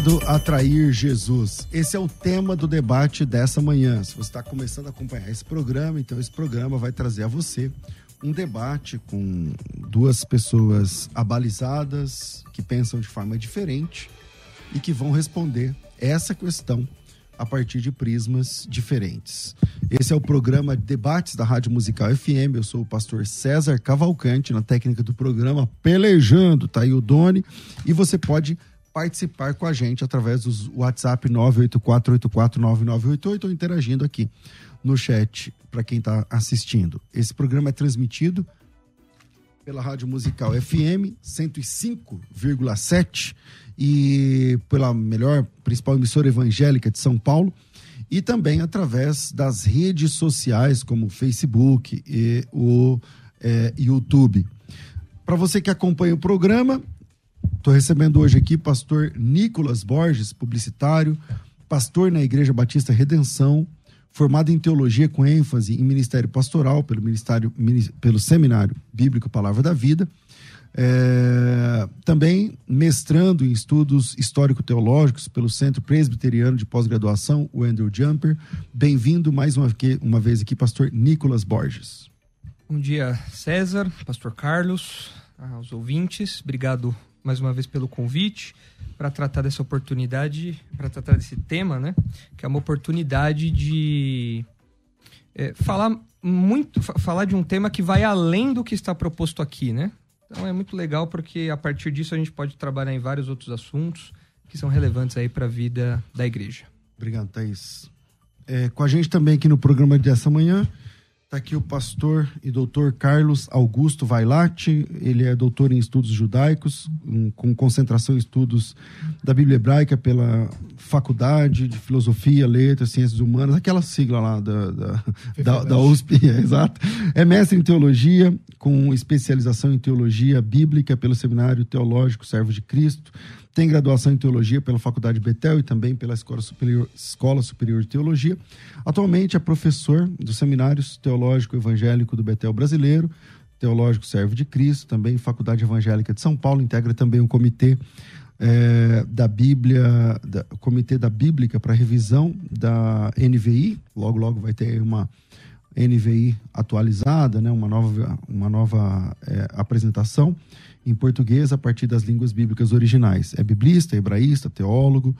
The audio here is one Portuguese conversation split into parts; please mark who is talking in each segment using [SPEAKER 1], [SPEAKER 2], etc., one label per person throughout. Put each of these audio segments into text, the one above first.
[SPEAKER 1] A atrair Jesus. Esse é o tema do debate dessa manhã. Se você está começando a acompanhar esse programa, então esse programa vai trazer a você um debate com duas pessoas abalizadas, que pensam de forma diferente e que vão responder essa questão a partir de prismas diferentes. Esse é o programa Debates da Rádio Musical FM. Eu sou o pastor César Cavalcante, na técnica do programa Pelejando, tá aí o Doni. E você pode participar com a gente através do WhatsApp 984849988 ou interagindo aqui no chat para quem está assistindo. Esse programa é transmitido pela Rádio Musical FM 105,7 e pela melhor principal emissora evangélica de São Paulo e também através das redes sociais como o Facebook e o é, YouTube. Para você que acompanha o programa, Estou recebendo hoje aqui pastor Nicolas Borges, publicitário, pastor na Igreja Batista Redenção, formado em teologia com ênfase em ministério pastoral pelo ministério pelo Seminário Bíblico Palavra da Vida. É, também mestrando em estudos histórico-teológicos pelo Centro Presbiteriano de Pós-Graduação, o Andrew Jumper. Bem-vindo mais uma, uma vez aqui, pastor Nicolas Borges.
[SPEAKER 2] Bom dia, César, pastor Carlos, aos ouvintes. Obrigado mais uma vez pelo convite para tratar dessa oportunidade, para tratar desse tema, né? Que é uma oportunidade de é, falar muito, falar de um tema que vai além do que está proposto aqui, né? Então é muito legal porque a partir disso a gente pode trabalhar em vários outros assuntos que são relevantes aí para a vida da igreja.
[SPEAKER 1] Obrigado, Thaís. É, com a gente também aqui no programa dessa manhã Está aqui o pastor e doutor Carlos Augusto Vailate. Ele é doutor em estudos judaicos, com concentração em estudos da Bíblia Hebraica pela Faculdade de Filosofia, Letras, Ciências Humanas, aquela sigla lá da, da, da, da USP, é, exato. É mestre em teologia, com especialização em teologia bíblica pelo Seminário Teológico Servo de Cristo. Tem graduação em teologia pela Faculdade Betel e também pela Escola Superior, Escola Superior de Teologia. Atualmente é professor dos Seminários Teológico Evangélico do Betel Brasileiro, Teológico Servo de Cristo, também Faculdade Evangélica de São Paulo, integra também o comitê é, da Bíblia, da, Comitê da Bíblica para Revisão da NVI. Logo, logo vai ter uma NVI atualizada, né, uma nova, uma nova é, apresentação em português a partir das línguas bíblicas originais. É biblista, hebraísta, teólogo,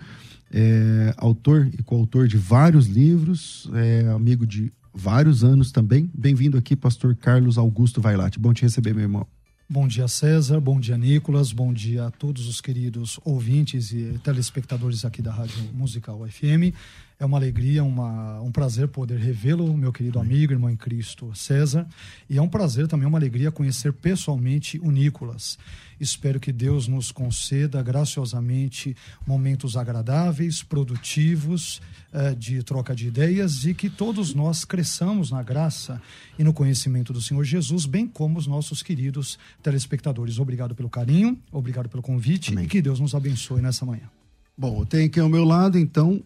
[SPEAKER 1] é autor e coautor de vários livros, é amigo de vários anos também. Bem-vindo aqui, pastor Carlos Augusto Vailate. Bom te receber, meu irmão.
[SPEAKER 3] Bom dia, César. Bom dia, Nicolas. Bom dia a todos os queridos ouvintes e telespectadores aqui da Rádio Musical FM. É uma alegria, uma, um prazer poder revê-lo, meu querido amigo, irmão em Cristo, César. E é um prazer também, uma alegria conhecer pessoalmente o Nicolas. Espero que Deus nos conceda graciosamente momentos agradáveis, produtivos, eh, de troca de ideias e que todos nós cresçamos na graça e no conhecimento do Senhor Jesus, bem como os nossos queridos telespectadores. Obrigado pelo carinho, obrigado pelo convite Amém. e que Deus nos abençoe nessa manhã.
[SPEAKER 1] Bom, tenho aqui ao meu lado, então,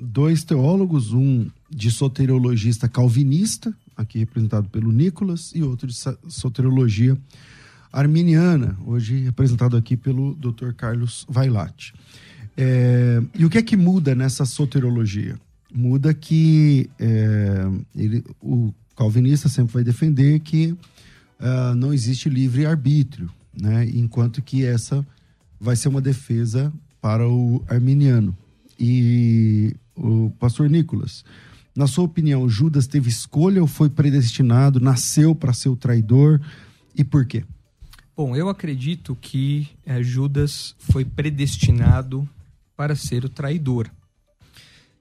[SPEAKER 1] dois teólogos, um de soteriologista calvinista, aqui representado pelo Nicolas, e outro de soteriologia arminiana, hoje representado aqui pelo Dr. Carlos Vailate. É, e o que é que muda nessa soteriologia? Muda que é, ele, o calvinista sempre vai defender que uh, não existe livre arbítrio, né? enquanto que essa vai ser uma defesa para o arminiano. E o pastor Nicolas, Na sua opinião, Judas teve escolha ou foi predestinado, nasceu para ser o traidor e por quê?
[SPEAKER 2] Bom, eu acredito que é, Judas foi predestinado para ser o traidor.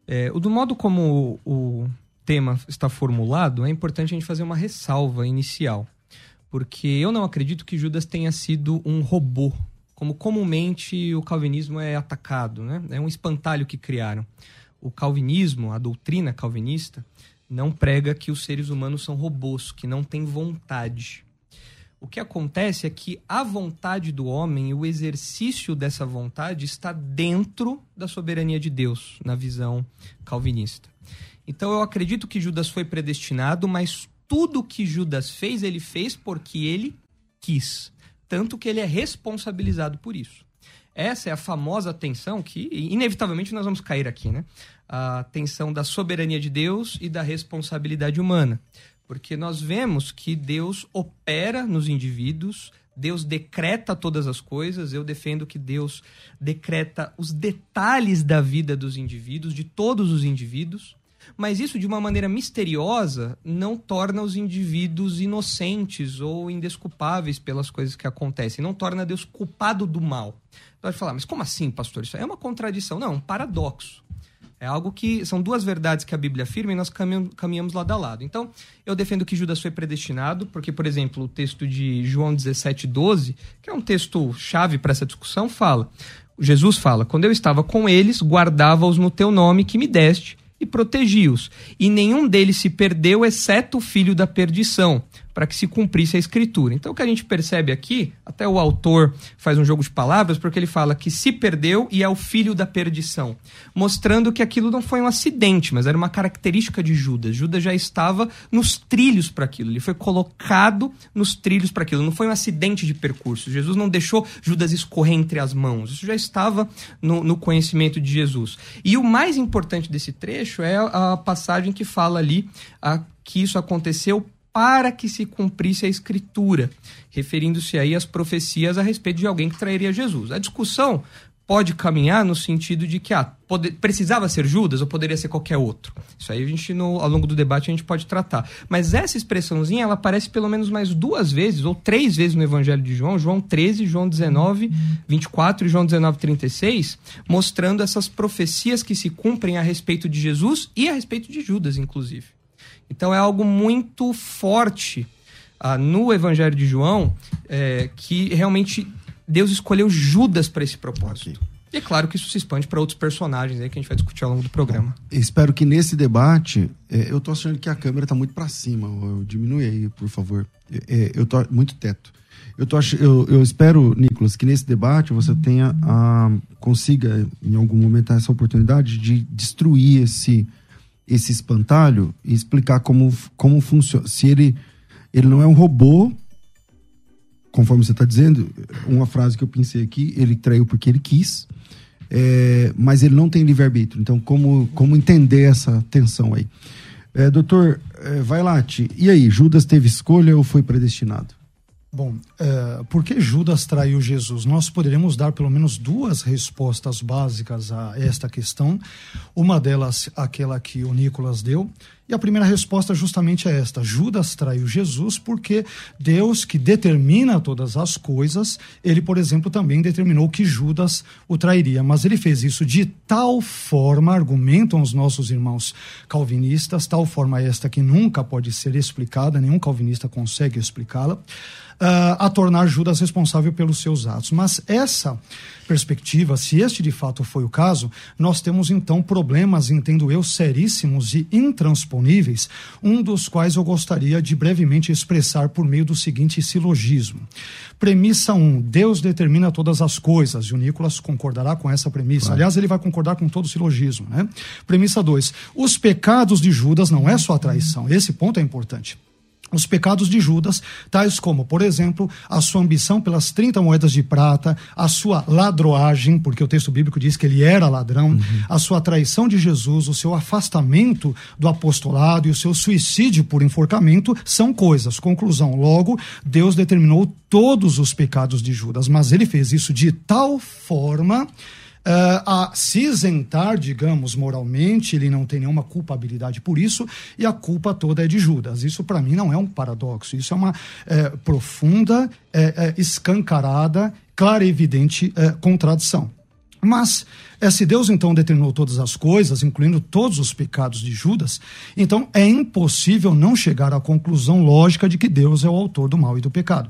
[SPEAKER 2] É, do modo como o, o tema está formulado, é importante a gente fazer uma ressalva inicial. Porque eu não acredito que Judas tenha sido um robô, como comumente o calvinismo é atacado, né? É um espantalho que criaram. O calvinismo, a doutrina calvinista, não prega que os seres humanos são robôs, que não têm vontade. O que acontece é que a vontade do homem o exercício dessa vontade está dentro da soberania de Deus, na visão calvinista. Então eu acredito que Judas foi predestinado, mas tudo que Judas fez, ele fez porque ele quis. Tanto que ele é responsabilizado por isso. Essa é a famosa tensão que, inevitavelmente, nós vamos cair aqui, né? A tensão da soberania de Deus e da responsabilidade humana. Porque nós vemos que Deus opera nos indivíduos, Deus decreta todas as coisas. Eu defendo que Deus decreta os detalhes da vida dos indivíduos, de todos os indivíduos. Mas isso, de uma maneira misteriosa, não torna os indivíduos inocentes ou indesculpáveis pelas coisas que acontecem. Não torna Deus culpado do mal. Pode falar, mas como assim, pastor? Isso é uma contradição. Não, é um paradoxo. É algo que são duas verdades que a Bíblia afirma e nós caminhamos lado a lado. Então, eu defendo que Judas foi predestinado, porque, por exemplo, o texto de João 17, 12, que é um texto chave para essa discussão, fala: Jesus fala, quando eu estava com eles, guardava-os no teu nome que me deste e protegi-os. E nenhum deles se perdeu, exceto o filho da perdição, para que se cumprisse a escritura. Então o que a gente percebe aqui, até o autor faz um jogo de palavras, porque ele fala que se perdeu e é o filho da perdição, mostrando que aquilo não foi um acidente, mas era uma característica de Judas. Judas já estava nos trilhos para aquilo, ele foi colocado nos trilhos para aquilo, não foi um acidente de percurso. Jesus não deixou Judas escorrer entre as mãos, isso já estava no, no conhecimento de Jesus. E o mais importante desse trecho é a passagem que fala ali a, que isso aconteceu para que se cumprisse a escritura, referindo-se aí às profecias a respeito de alguém que trairia Jesus. A discussão pode caminhar no sentido de que ah, pode, precisava ser Judas ou poderia ser qualquer outro. Isso aí a gente, no, ao longo do debate, a gente pode tratar. Mas essa expressãozinha, ela aparece pelo menos mais duas vezes, ou três vezes no Evangelho de João, João 13, João 19, 24 e João 19, 36, mostrando essas profecias que se cumprem a respeito de Jesus e a respeito de Judas, inclusive. Então é algo muito forte ah, no Evangelho de João é, que realmente Deus escolheu Judas para esse propósito. Okay. E é claro que isso se expande para outros personagens aí que a gente vai discutir ao longo do programa.
[SPEAKER 1] Espero que nesse debate, é, eu tô achando que a câmera está muito para cima. Eu, diminui aí, por favor. É, eu tô muito teto. Eu, tô, eu, eu espero, Nicolas, que nesse debate você tenha a, consiga, em algum momento, essa oportunidade de destruir esse, esse espantalho e explicar como, como funciona. Se ele, ele não é um robô, conforme você está dizendo, uma frase que eu pensei aqui, ele traiu porque ele quis, é, mas ele não tem livre-arbítrio. Então, como, como entender essa tensão aí? É, doutor é, Vailate, e aí, Judas teve escolha ou foi predestinado?
[SPEAKER 3] Bom, é, por que Judas traiu Jesus? Nós poderíamos dar pelo menos duas respostas básicas a esta questão. Uma delas, aquela que o Nicolas deu. E a primeira resposta justamente é esta: Judas traiu Jesus porque Deus, que determina todas as coisas, ele, por exemplo, também determinou que Judas o trairia. Mas ele fez isso de tal forma, argumentam os nossos irmãos calvinistas, tal forma esta que nunca pode ser explicada, nenhum calvinista consegue explicá-la uh, a tornar Judas responsável pelos seus atos. Mas essa perspectiva, se este de fato foi o caso, nós temos então problemas, entendo eu, seríssimos e intransponíveis, um dos quais eu gostaria de brevemente expressar por meio do seguinte silogismo. Premissa 1, um, Deus determina todas as coisas, e o Nicolas concordará com essa premissa. Claro. Aliás, ele vai concordar com todo o silogismo. Né? Premissa 2, os pecados de Judas não é só a traição, esse ponto é importante os pecados de Judas, tais como, por exemplo, a sua ambição pelas 30 moedas de prata, a sua ladroagem, porque o texto bíblico diz que ele era ladrão, uhum. a sua traição de Jesus, o seu afastamento do apostolado e o seu suicídio por enforcamento são coisas. Conclusão: logo, Deus determinou todos os pecados de Judas, mas ele fez isso de tal forma uh, a se isentar, digamos, moralmente, ele não tem nenhuma culpabilidade por isso, e a culpa toda é de Judas. Isso, para mim, não é um paradoxo, isso é uma é, profunda, é, escancarada, clara e evidente contradição. Mas, se Deus então determinou todas as coisas, incluindo todos os pecados de Judas, então é impossível não chegar à conclusão lógica de que Deus é o autor do mal e do pecado.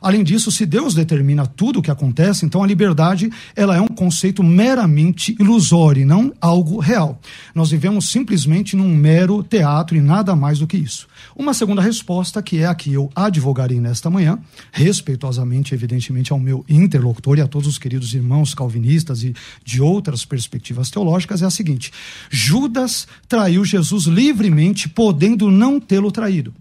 [SPEAKER 3] Além disso, se Deus determina tudo o que acontece, então a liberdade ela é um conceito meramente ilusório, não algo real. Nós vivemos simplesmente num mero teatro e nada mais do que isso. Uma segunda resposta, que é a que eu advogarei nesta manhã, respeitosamente, evidentemente, ao meu interlocutor e a todos os queridos irmãos calvinistas e de outras perspectivas teológicas, é a seguinte: Judas traiu Jesus livremente, podendo não tê-lo traído.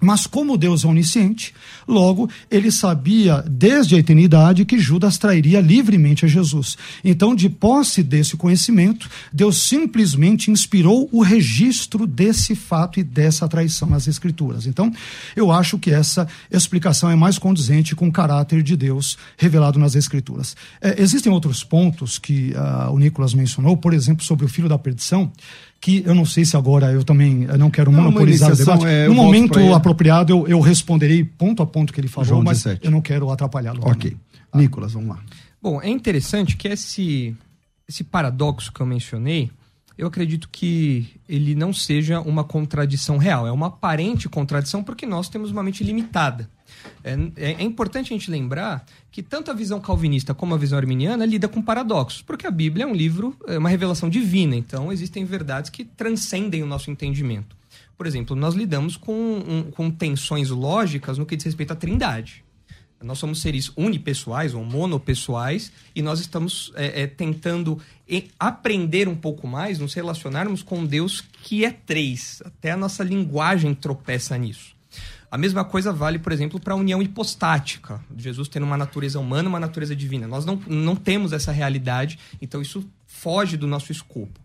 [SPEAKER 3] Mas como Deus é onisciente, logo ele sabia desde a eternidade que Judas trairia livremente a Jesus. Então, de posse desse conhecimento, Deus simplesmente inspirou o registro desse fato e dessa traição nas Escrituras. Então, eu acho que essa explicação é mais condizente com o caráter de Deus revelado nas Escrituras. É, existem outros pontos que uh, o Nicolas mencionou, por exemplo, sobre o filho da perdição que eu não sei se agora eu também eu não quero não, monopolizar o debate. É, no momento apropriado eu, eu responderei ponto a ponto que ele falou, João mas 17. eu não quero atrapalhá-lo.
[SPEAKER 1] Ok. Ah. Nicolas, vamos lá.
[SPEAKER 2] Bom, é interessante que esse, esse paradoxo que eu mencionei, eu acredito que ele não seja uma contradição real, é uma aparente contradição porque nós temos uma mente limitada. É, é, é, importante a gente lembrar que tanto a visão calvinista como a visão arminiana lida com paradoxos, porque a Bíblia é um livro, é uma revelação divina, então existem verdades que transcendem o nosso entendimento. Por exemplo, nós lidamos com, um, com tensões lógicas no que diz respeito à trindade. Nós somos seres unipessoais ou monopessoais e nós estamos é, é, tentando aprender um pouco mais, nos relacionarmos com Deus que é três. Até a nossa linguagem tropeça nisso. A mesma coisa vale, por exemplo, para a união hipostática. Jesus tendo uma natureza humana uma natureza divina. Nós não, não temos essa realidade, então isso foge do nosso escopo.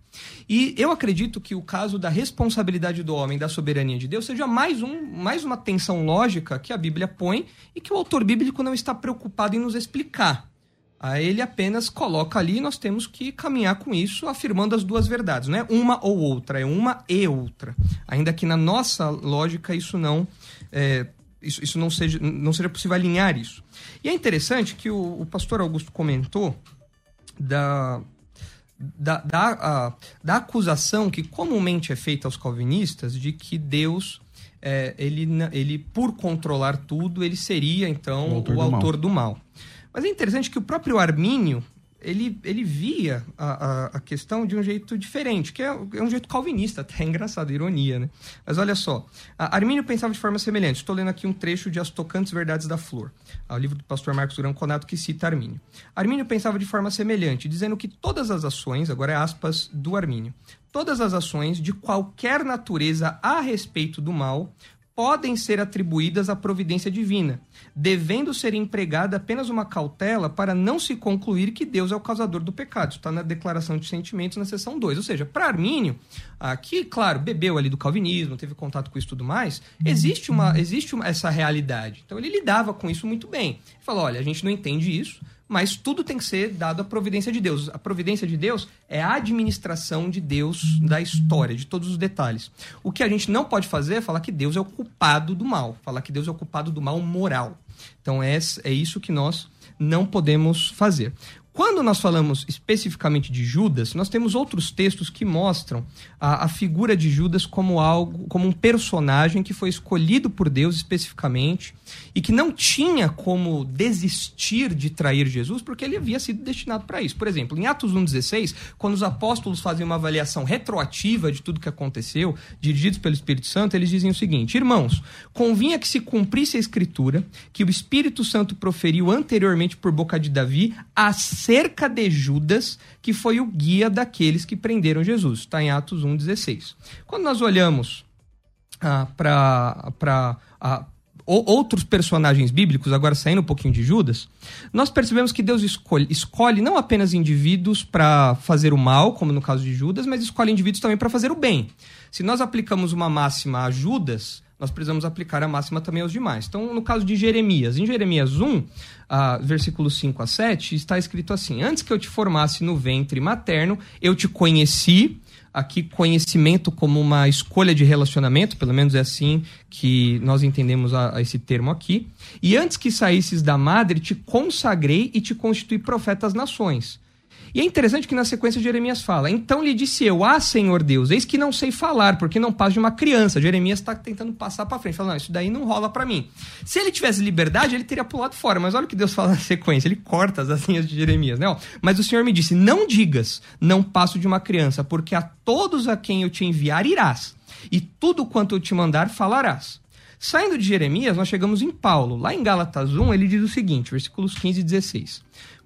[SPEAKER 2] E eu acredito que o caso da responsabilidade do homem, da soberania de Deus, seja mais, um, mais uma tensão lógica que a Bíblia põe e que o autor bíblico não está preocupado em nos explicar. Aí ele apenas coloca ali e nós temos que caminhar com isso, afirmando as duas verdades. Não é uma ou outra, é uma e outra. Ainda que na nossa lógica isso não é, isso, isso não, seja, não seja possível alinhar isso. E é interessante que o, o pastor Augusto comentou da, da, da, a, da acusação que comumente é feita aos calvinistas de que Deus, é, ele, ele, por controlar tudo, ele seria, então, o autor, o do, autor mal. do mal. Mas é interessante que o próprio Armínio, ele, ele via a, a, a, questão de um jeito diferente, que é, é, um jeito calvinista, até é engraçado, ironia, né? Mas olha só, Armínio pensava de forma semelhante. Estou lendo aqui um trecho de As Tocantes Verdades da Flor, o livro do pastor Marcos Durão Conato que cita Armínio. Armínio pensava de forma semelhante, dizendo que todas as ações, agora é aspas do Armínio, todas as ações de qualquer natureza a respeito do mal podem ser atribuídas à providência divina, devendo ser empregada apenas uma cautela para não se concluir que Deus é o causador do pecado. Está na declaração de sentimentos na seção 2. Ou seja, para Armínio, aqui, claro, bebeu ali do calvinismo, teve contato com isso e tudo mais, existe, uma, existe uma, essa realidade. Então ele lidava com isso muito bem. Ele falou: olha, a gente não entende isso, mas tudo tem que ser dado à providência de Deus. A providência de Deus é a administração de Deus da história, de todos os detalhes. O que a gente não pode fazer é falar que Deus é o culpado do mal, falar que Deus é o culpado do mal moral. Então é, é isso que nós não podemos fazer. Quando nós falamos especificamente de Judas, nós temos outros textos que mostram a, a, figura de Judas como algo, como um personagem que foi escolhido por Deus especificamente e que não tinha como desistir de trair Jesus porque ele havia sido destinado para isso. Por exemplo, em Atos 1,16, quando os apóstolos fazem uma avaliação retroativa de tudo que aconteceu, dirigidos pelo Espírito Santo, eles dizem o seguinte: Irmãos, convinha que se cumprisse a Escritura que o Espírito Santo proferiu anteriormente por boca de Davi acerca de Judas, que foi o guia daqueles que prenderam Jesus. Está em Atos 1,16. Quando nós olhamos ah, para outros personagens bíblicos, agora saindo um pouquinho de Judas, nós percebemos que Deus escolhe, escolhe não apenas indivíduos para fazer o mal, como no caso de Judas, mas escolhe indivíduos também para fazer o bem. Se nós aplicamos uma máxima a Judas, nós precisamos aplicar a máxima também aos demais. Então, no caso de Jeremias, em Jeremias 1, ah, versículo 5 a 7, está escrito assim: Antes que eu te formasse no ventre materno, eu te conheci. Aqui, conhecimento como uma escolha de relacionamento, pelo menos é assim que nós entendemos a, a esse termo aqui. E antes que saísses da madre, te consagrei e te constituí profeta às nações. E é interessante que na sequência Jeremias fala: Então lhe disse eu, ah, Senhor Deus, eis que não sei falar, porque não passo de uma criança. Jeremias está tentando passar para frente, falando: Não, isso daí não rola para mim. Se ele tivesse liberdade, ele teria pulado fora. Mas olha o que Deus fala na sequência: ele corta as linhas de Jeremias, né? Mas o Senhor me disse: Não digas, não passo de uma criança, porque a todos a quem eu te enviar irás, e tudo quanto eu te mandar falarás. Saindo de Jeremias, nós chegamos em Paulo. Lá em Gálatas 1, ele diz o seguinte, versículos 15 e 16.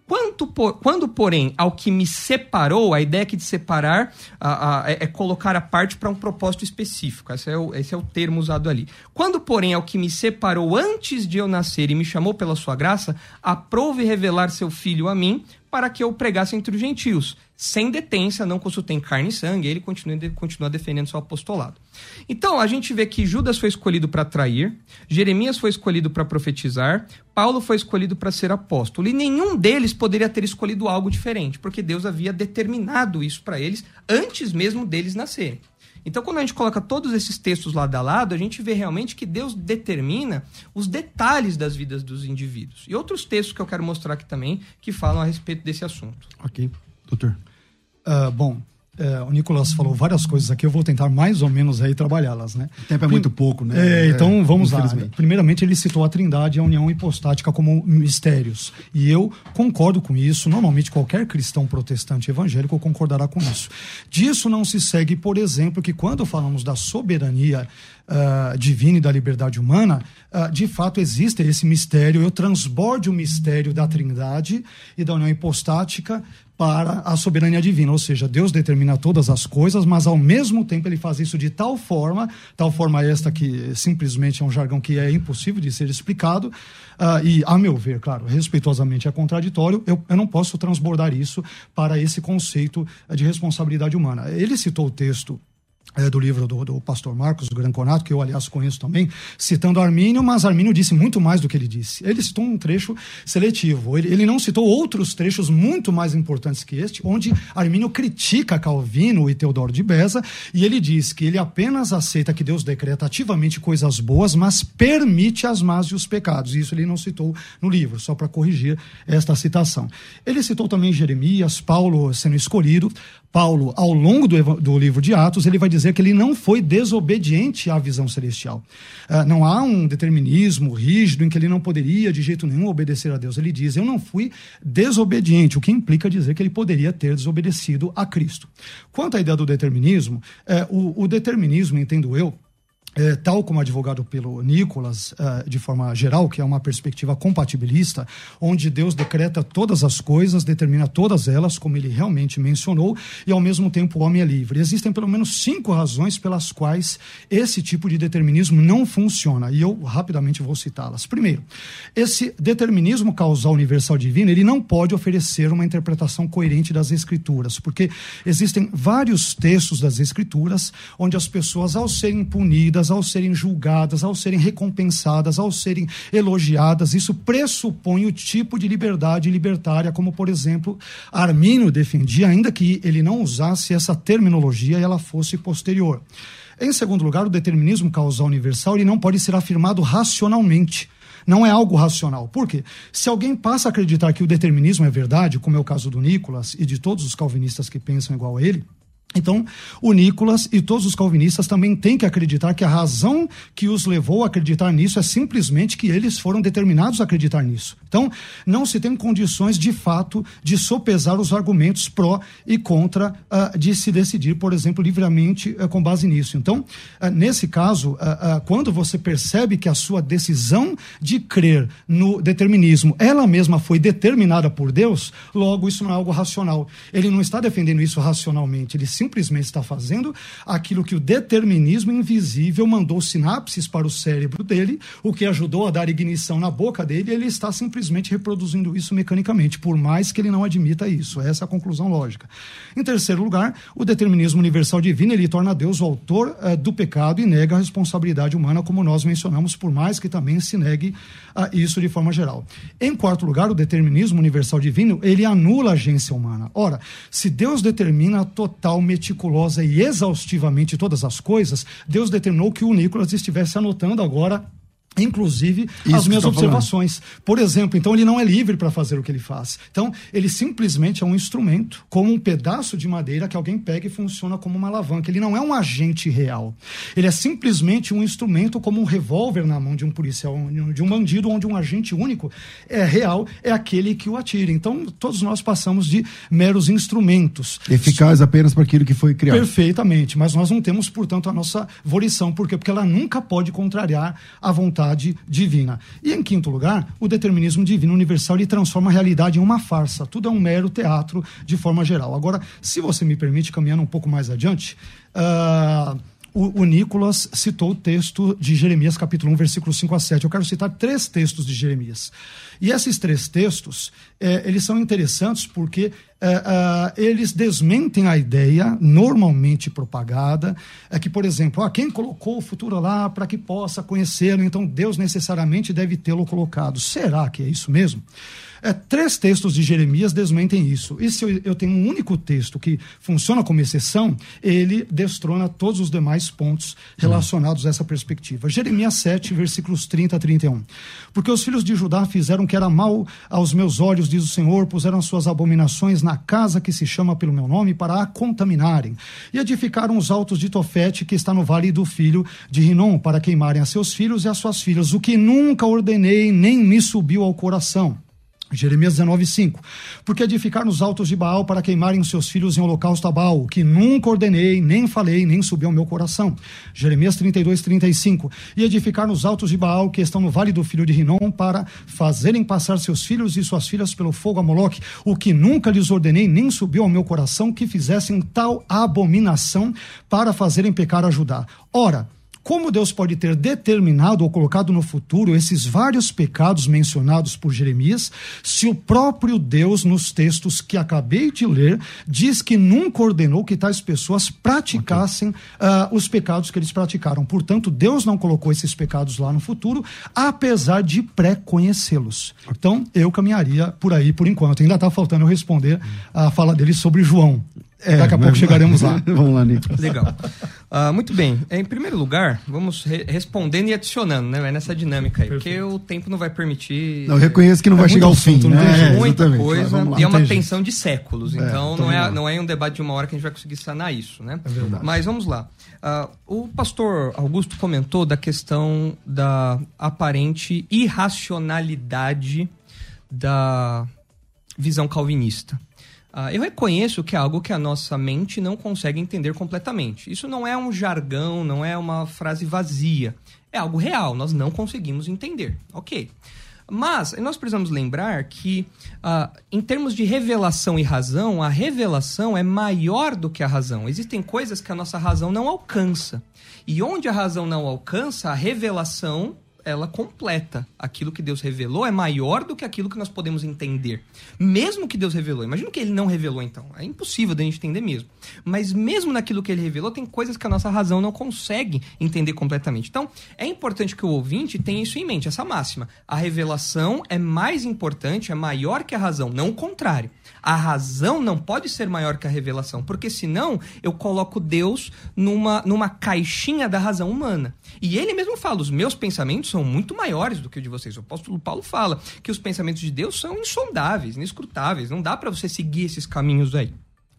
[SPEAKER 2] Quanto, por, quando, porém, ao que me separou, a ideia aqui de separar a, a, é, é, colocar a parte para um propósito específico. Esse é, o, esse é o termo usado ali. Quando, porém, ao que me separou antes de eu nascer e me chamou pela sua graça, aprove revelar seu filho a mim para que eu pregasse entre os gentios sem detência, não consultei carne e sangue, ele continua, continua defendendo seu apostolado. Então, a gente vê que Judas foi escolhido para trair, Jeremias foi escolhido para profetizar, Paulo foi escolhido para ser apóstolo, e nenhum deles poderia ter escolhido algo diferente, porque Deus havia determinado isso para eles antes mesmo deles nascerem. Então, quando a gente coloca todos esses textos lado a lado, a gente vê realmente que Deus determina os detalhes das vidas dos indivíduos. E outros textos que eu quero mostrar aqui também que falam a respeito desse assunto.
[SPEAKER 1] Ok. Doutor.
[SPEAKER 3] Uh, bom, é, o Nicolas falou várias coisas aqui, eu vou tentar mais ou menos aí trabalhá-las, né?
[SPEAKER 1] O tempo é muito pouco, né?
[SPEAKER 3] É, então vamos lá. Primeiramente, ele citou a Trindade e a união hipostática como mistérios. E eu concordo com isso. Normalmente, qualquer cristão protestante evangélico concordará com isso. Disso não se segue, por exemplo, que quando falamos da soberania uh, divina e da liberdade humana, uh, de fato existe esse mistério. Eu transborde o mistério da Trindade e da união hipostática para a soberania divina, ou seja, Deus determina todas as coisas, mas ao mesmo tempo ele faz isso de tal forma, tal forma esta que simplesmente é um jargão que é impossível de ser explicado, uh, e a meu ver, claro, respeitosamente é contraditório, eu, eu não posso transbordar isso para esse conceito de responsabilidade humana. Ele citou o texto é, do livro do, do, pastor Marcos, Granconato, que eu, aliás, conheço também, citando Armínio, mas Armínio disse muito mais do que ele disse. Ele citou um trecho seletivo. Ele, ele não citou outros trechos muito mais importantes que este, onde Armínio critica Calvino e Teodoro de Beza, e ele diz que ele apenas aceita que Deus decreta ativamente coisas boas, mas permite as más e os pecados. Isso ele não citou no livro, só para corrigir esta citação. Ele citou também Jeremias, Paulo sendo escolhido. Paulo, ao longo do, do, livro de Atos, ele vai dizer que ele não foi desobediente à visão celestial. Uh, não há um determinismo rígido em que ele não poderia, de jeito nenhum, obedecer a Deus. Ele diz: Eu não fui desobediente, o que implica dizer que ele poderia ter desobedecido a Cristo. Quanto à ideia do determinismo, uh, o, o determinismo, entendo eu, é, tal como advogado pelo Nicolas, uh, de forma geral, que é uma perspectiva compatibilista, onde Deus decreta todas as coisas, determina todas elas, como ele realmente mencionou, e ao mesmo tempo o homem é livre. Existem pelo menos cinco razões pelas quais esse tipo de determinismo não funciona, e eu rapidamente vou citá-las. Primeiro, esse determinismo causal universal divino, ele não pode oferecer uma interpretação coerente das escrituras, porque existem vários textos das escrituras onde as pessoas, ao serem punidas, ao serem julgadas, ao serem recompensadas, ao serem elogiadas, isso pressupõe o tipo de liberdade libertária, como, por exemplo, Armínio defendia, ainda que ele não usasse essa terminologia e ela fosse posterior. Em segundo lugar, o determinismo causal universal ele não pode ser afirmado racionalmente não é algo racional. Por quê? Se alguém passa a acreditar que o determinismo é verdade, como é o caso do Nicolas e de todos os calvinistas que pensam igual a ele, então, o Nicolas e todos os calvinistas também têm que acreditar que a razão que os levou a acreditar nisso é simplesmente que eles foram determinados a acreditar nisso. Então, não se tem condições de fato de sopesar os argumentos pró e contra uh, de se decidir, por exemplo, livremente uh, com base nisso. Então, uh, nesse caso, quando você percebe que a sua decisão de crer no determinismo, ela mesma foi determinada por Deus, logo isso não é algo racional. Ele não está defendendo isso racionalmente, ele simplesmente simplesmente está fazendo aquilo que o determinismo invisível mandou sinapses para o cérebro dele, o que ajudou a dar ignição na boca dele, ele está simplesmente reproduzindo isso mecanicamente, por mais que ele não admita isso. Essa é a conclusão lógica. Em terceiro lugar, o determinismo universal divino, ele torna Deus o autor uh, do pecado e nega a responsabilidade humana, como nós mencionamos, por mais que também se negue uh, isso de forma geral. Em quarto lugar, o determinismo universal divino, ele anula a agência humana. Ora, se Deus determina total, meticulosa e exaustivamente todas as coisas, Deus determinou que o Nicolas estivesse anotando agora inclusive Isso as minhas observações. Falando. Por exemplo, então ele não é livre para fazer o que ele faz. Então, ele simplesmente é um instrumento, como um pedaço de madeira que alguém pega e funciona como uma alavanca. Ele não é um agente real. Ele é simplesmente um instrumento como um revólver na mão de um policial, de um bandido, onde um agente único é real, é aquele que o atira. Então, todos nós passamos de meros instrumentos.
[SPEAKER 1] Eficaz apenas para aquilo que foi criado.
[SPEAKER 3] Perfeitamente, mas nós não temos, portanto, a nossa volição. Por quê? Porque ela nunca pode contrariar a vontade vontade divina. E em quinto lugar, o determinismo divino universal ele transforma a realidade em uma farsa. Tudo é um mero teatro de forma geral. Agora, se você me permite, caminhando um pouco mais adiante, uh, o, o Nicolas citou o texto de Jeremias, capítulo 1, versículo 5 a 7. Eu quero citar três textos de Jeremias. E esses três textos, é, eles são interessantes porque é, é, eles desmentem a ideia normalmente propagada, é que, por exemplo, ah, quem colocou o futuro lá para que possa conhecê-lo, então Deus necessariamente deve tê-lo colocado. Será que é isso mesmo? É, três textos de Jeremias desmentem isso. E se eu, eu, tenho um único texto que funciona como exceção, ele destrona todos os demais pontos relacionados a essa perspectiva. Jeremias 7, versículos 30 a 31. Porque os filhos de Judá fizeram que era mal aos meus olhos, diz o Senhor, puseram suas abominações na casa que se chama pelo meu nome para a contaminarem. E edificaram os altos de Tofete, que está no vale do filho de Rinom, para queimarem a seus filhos e a suas filhas, o que nunca ordenei, nem me subiu ao coração. Jeremias 19, 5. Porque edificar nos altos de Baal para queimarem os seus filhos em holocausto a Baal, que nunca ordenei, nem falei, nem subiu ao meu coração. Jeremias 32, 35. E edificar nos altos de Baal, que estão no vale do filho de Rinom, para fazerem passar seus filhos e suas filhas pelo fogo a Moloque, o que nunca lhes ordenei, nem subiu ao meu coração, que fizessem tal abominação para fazerem pecar a Judá. Ora, como Deus pode ter determinado ou colocado no futuro esses vários pecados mencionados por Jeremias, se o próprio Deus, nos textos que acabei de ler, diz que nunca ordenou que tais pessoas praticassem uh, os pecados que eles praticaram. Portanto, Deus não colocou esses pecados lá no futuro, apesar de pré-conhecê-los. Então, eu caminharia por aí por enquanto. Ainda está faltando eu responder a fala dele sobre João. É, Daqui a pouco chegaremos lá.
[SPEAKER 1] vamos lá, Nicolas.
[SPEAKER 2] Legal. Uh, muito bem. Em primeiro lugar, vamos re respondendo e adicionando, né? Nessa dinâmica aí. Perfeito. Porque o tempo não vai permitir.
[SPEAKER 1] Não, eu reconheço que não é vai chegar ao fim, né?
[SPEAKER 2] É, muita coisa. e é uma tensão de séculos. É, então não é, não é um debate de uma hora que a gente vai conseguir sanar isso, né? É verdade. Mas vamos lá. Uh, o pastor Augusto comentou da questão da aparente irracionalidade da visão calvinista. Uh, eu reconheço que é algo que a nossa mente não consegue entender completamente. Isso não é um jargão, não é uma frase vazia. É algo real, nós não conseguimos entender. Ok. Mas nós precisamos lembrar que, uh, em termos de revelação e razão, a revelação é maior do que a razão. Existem coisas que a nossa razão não alcança. E onde a razão não alcança, a revelação ela completa. Aquilo que Deus revelou é maior do que aquilo que nós podemos entender. Mesmo que Deus revelou. Imagina que ele não revelou, então. É impossível da gente entender mesmo. Mas mesmo naquilo que ele revelou, tem coisas que a nossa razão não consegue entender completamente. Então, é importante que o ouvinte tenha isso em mente, essa máxima. A revelação é mais importante, é maior que a razão, não o contrário. A razão não pode ser maior que a revelação, porque senão eu coloco Deus numa, numa caixinha da razão humana. E ele mesmo fala: os meus pensamentos são muito maiores do que o de vocês. O apóstolo Paulo fala que os pensamentos de Deus são insondáveis, inescrutáveis. Não dá para você seguir esses caminhos aí.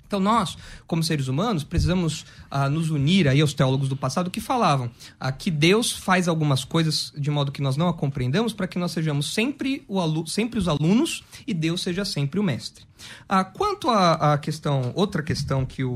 [SPEAKER 2] Então nós, como seres humanos, precisamos ah, nos unir aí aos teólogos do passado que falavam ah, que Deus faz algumas coisas de modo que nós não a compreendamos para que nós sejamos sempre, o sempre os alunos e Deus seja sempre o mestre. Ah, quanto à questão, outra questão que o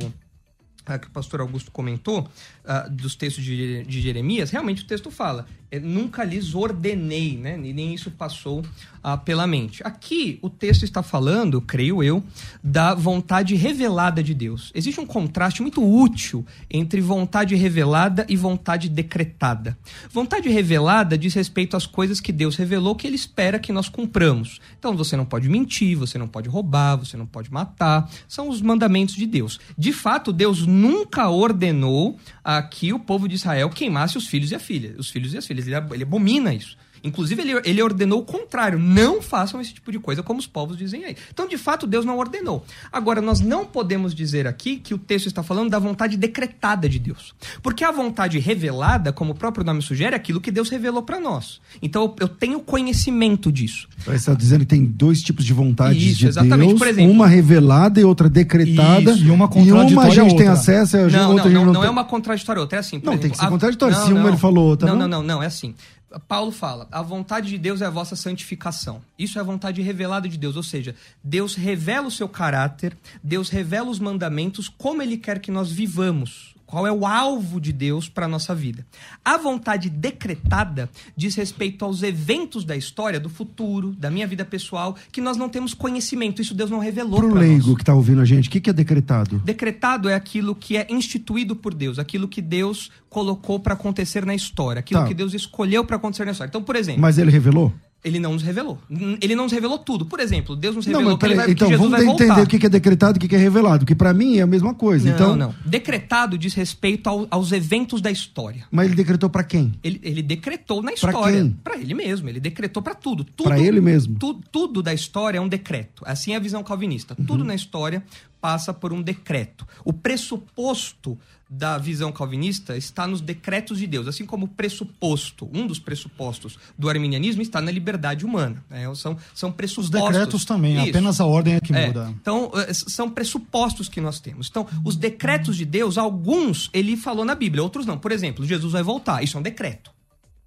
[SPEAKER 2] uh, que o pastor Augusto comentou, uh, dos textos de, de, Jeremias, realmente o texto fala: é, nunca lhes ordenei, né? Nem isso passou uh, pela mente. Aqui o texto está falando, creio eu, da vontade revelada de Deus. Existe um contraste muito útil entre vontade revelada e vontade decretada. Vontade revelada diz respeito às coisas que Deus revelou que Ele espera que nós cumpramos. Então você não pode mentir, você não pode roubar, você não pode matar. São os mandamentos de Deus. De fato, Deus nunca ordenou a que o povo de Israel queimasse os filhos e a filha, os filhos e as filhas. Ele, ele abomina isso. Inclusive, ele, ele ordenou o contrário: não façam esse tipo de coisa como os povos dizem aí. Então, de fato, Deus não ordenou. Agora, nós não podemos dizer aqui que o texto está falando da vontade decretada de Deus. Porque a vontade revelada, como o próprio nome sugere, é aquilo que Deus revelou para nós. Então, eu tenho conhecimento disso.
[SPEAKER 1] Você está dizendo que tem dois tipos de vontade Isso, de exatamente. Deus, Por exemplo, uma revelada e outra decretada. Isso.
[SPEAKER 3] E uma contraditória.
[SPEAKER 1] E uma a gente tem acesso, a
[SPEAKER 2] não,
[SPEAKER 1] outra
[SPEAKER 2] não, não,
[SPEAKER 1] não,
[SPEAKER 2] não tem... é uma contraditória outra. É assim.
[SPEAKER 1] não,
[SPEAKER 2] exemplo,
[SPEAKER 1] tem que ser contraditório. Se uma ele falou outra.
[SPEAKER 2] Não, não, não, não, é assim. Paulo fala: a vontade de Deus é a vossa santificação. Isso é a vontade revelada de Deus, ou seja, Deus revela o seu caráter, Deus revela os mandamentos, como ele quer que nós vivamos. Qual é o alvo de Deus para a nossa vida? A vontade decretada diz respeito aos eventos da história, do futuro, da minha vida pessoal, que nós não temos conhecimento. Isso Deus não revelou para
[SPEAKER 1] nós. Para o leigo que está ouvindo a gente, o que, que é decretado?
[SPEAKER 2] Decretado é aquilo que é instituído por Deus, aquilo que Deus colocou para acontecer na história, aquilo tá. que Deus escolheu para acontecer na história. Então, por exemplo.
[SPEAKER 1] Mas ele revelou?
[SPEAKER 2] Ele não nos revelou. Ele não nos revelou tudo. Por exemplo, Deus nos revelou não, que, vai,
[SPEAKER 1] então,
[SPEAKER 2] que
[SPEAKER 1] Jesus vamos entender o que é decretado e o que é revelado, que para mim é a mesma coisa.
[SPEAKER 2] Não,
[SPEAKER 1] então...
[SPEAKER 2] não. Decretado diz respeito ao, aos eventos da história.
[SPEAKER 1] Mas ele decretou para quem?
[SPEAKER 2] Ele, ele decretou na história. Para ele mesmo. Ele decretou para tudo. tudo
[SPEAKER 1] para ele mesmo.
[SPEAKER 2] Tu, tudo da história é um decreto. Assim é a visão calvinista. Uhum. Tudo na história passa por um decreto. O pressuposto da visão calvinista está nos decretos de Deus, assim como o pressuposto, um dos pressupostos do arminianismo está na liberdade humana. Né? São, são pressupostos.
[SPEAKER 3] Os decretos também, Isso. apenas a ordem é que é. muda.
[SPEAKER 2] Então, eh, são pressupostos que nós temos. Então, os decretos de Deus, alguns ele falou na Bíblia, outros não. Por exemplo, Jesus vai voltar. Isso é um decreto.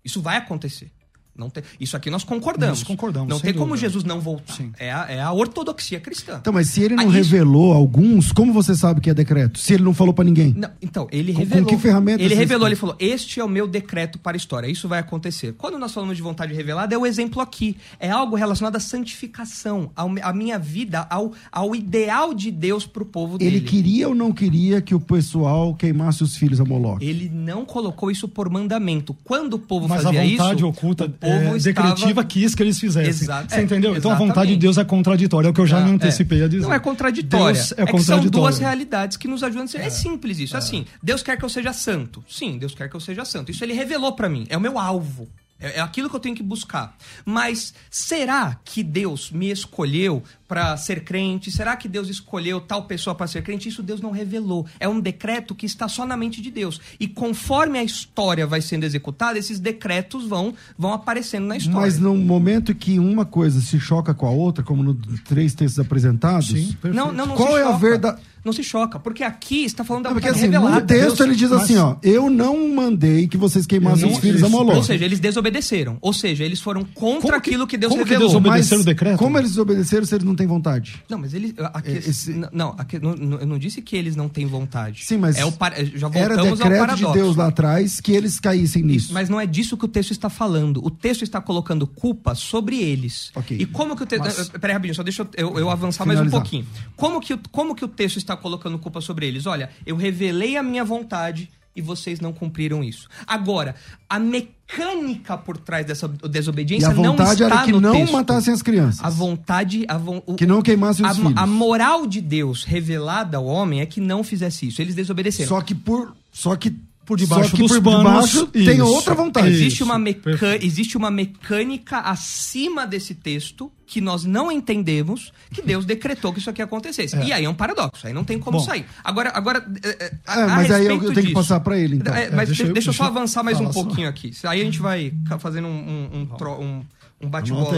[SPEAKER 2] Isso vai acontecer. Não tem, isso aqui nós concordamos.
[SPEAKER 3] Nós concordamos.
[SPEAKER 2] Não tem dúvida. como Jesus não voltar. É a, é a, ortodoxia cristã.
[SPEAKER 1] Então, mas se ele não revelou isso... alguns, como você sabe que é decreto? Se ele não falou para ninguém? Não,
[SPEAKER 2] então, ele com, revelou.
[SPEAKER 1] Com que ferramenta?
[SPEAKER 2] Ele revelou, ele falou: Este é o meu decreto para a história. Isso vai acontecer. Quando nós falamos de vontade revelada, é o exemplo aqui. É algo relacionado à santificação, ao, à minha vida, ao, ao ideal de Deus para o povo
[SPEAKER 1] dele. Ele queria ou não queria que o pessoal queimasse os filhos a Moloch?
[SPEAKER 2] Ele não colocou isso por mandamento. Quando o povo
[SPEAKER 3] mas
[SPEAKER 2] fazia
[SPEAKER 3] isso. Mas a vontade
[SPEAKER 2] isso,
[SPEAKER 3] oculta, o povo é, estava decretiva quis que eles fizessem.
[SPEAKER 2] Exato.
[SPEAKER 3] Você é, entendeu? Então a vontade de Deus é contraditória, é o que eu já ah, me antecipei
[SPEAKER 2] é.
[SPEAKER 3] a dizer.
[SPEAKER 2] Não é contraditória. Deus é, é são duas realidades que nos ajudam a ser. É, é simples isso. É. Assim, Deus quer que eu seja santo. Sim, Deus quer que eu seja santo. Isso ele revelou para mim. É o meu alvo. É, é aquilo que eu tenho que buscar. Mas será que Deus me escolheu para ser crente? Será que Deus escolheu tal pessoa para ser crente? Isso Deus não revelou. É um decreto que está só na mente de Deus. E conforme a história vai sendo executada, esses decretos vão, vão aparecendo na história.
[SPEAKER 1] Mas no momento que uma coisa se choca com a outra, como nos três textos apresentados,
[SPEAKER 2] Sim, não, não, não
[SPEAKER 1] qual é a verdade?
[SPEAKER 2] não se choca, porque aqui está falando da
[SPEAKER 1] não, porque, assim, revelada. No texto Deus, ele diz assim, ó, eu não mandei que vocês queimassem os filhos a Moloch.
[SPEAKER 2] Ou seja, eles desobedeceram. Ou seja, eles foram contra como aquilo que Deus
[SPEAKER 3] como
[SPEAKER 2] revelou.
[SPEAKER 3] Que desobedeceram o decreto?
[SPEAKER 1] Como eles desobedeceram se eles não têm vontade?
[SPEAKER 2] Não, mas eles... Aqui, é, Esse... Não, aqui, não, eu não disse que eles não têm vontade.
[SPEAKER 1] Sim, mas...
[SPEAKER 2] É o par... Já
[SPEAKER 1] era decreto de Deus lá atrás que eles caíssem nisso.
[SPEAKER 2] Mas não é disso que o texto está falando. O texto está colocando culpa sobre eles.
[SPEAKER 1] Okay.
[SPEAKER 2] E como que o texto... Mas... Peraí, rapidinho, só deixa eu, eu, avançar Finalizar. mais um pouquinho. Como que, como que o texto está colocando culpa sobre eles: olha, eu revelei a minha vontade e vocês não cumpriram isso. Agora, a mecânica por trás dessa desobediência não está no texto. a vontade era
[SPEAKER 1] que não
[SPEAKER 2] texto.
[SPEAKER 1] matassem as crianças.
[SPEAKER 2] A vontade... A vo...
[SPEAKER 1] Que não queimassem os
[SPEAKER 2] a,
[SPEAKER 1] filhos.
[SPEAKER 2] A moral de Deus revelada ao homem é que não fizesse isso. Eles desobedeceram.
[SPEAKER 1] Só que por... Só que por debaixo Só que dos por panos, debaixo tem outra vontade.
[SPEAKER 2] Existe uma, meca... existe uma mecânica acima desse texto que nós não entendemos que Deus decretou que isso aqui acontecesse. É. E aí é um paradoxo, aí não tem como Bom. sair. Agora, agora
[SPEAKER 1] é, é a, é, mas aí eu tenho disso, que passar para ele, então.
[SPEAKER 2] É, mas deixa, deixa, deixa eu só avançar mais um pouquinho aqui. Aí a gente vai fazendo um, um, um, um um bate-bola.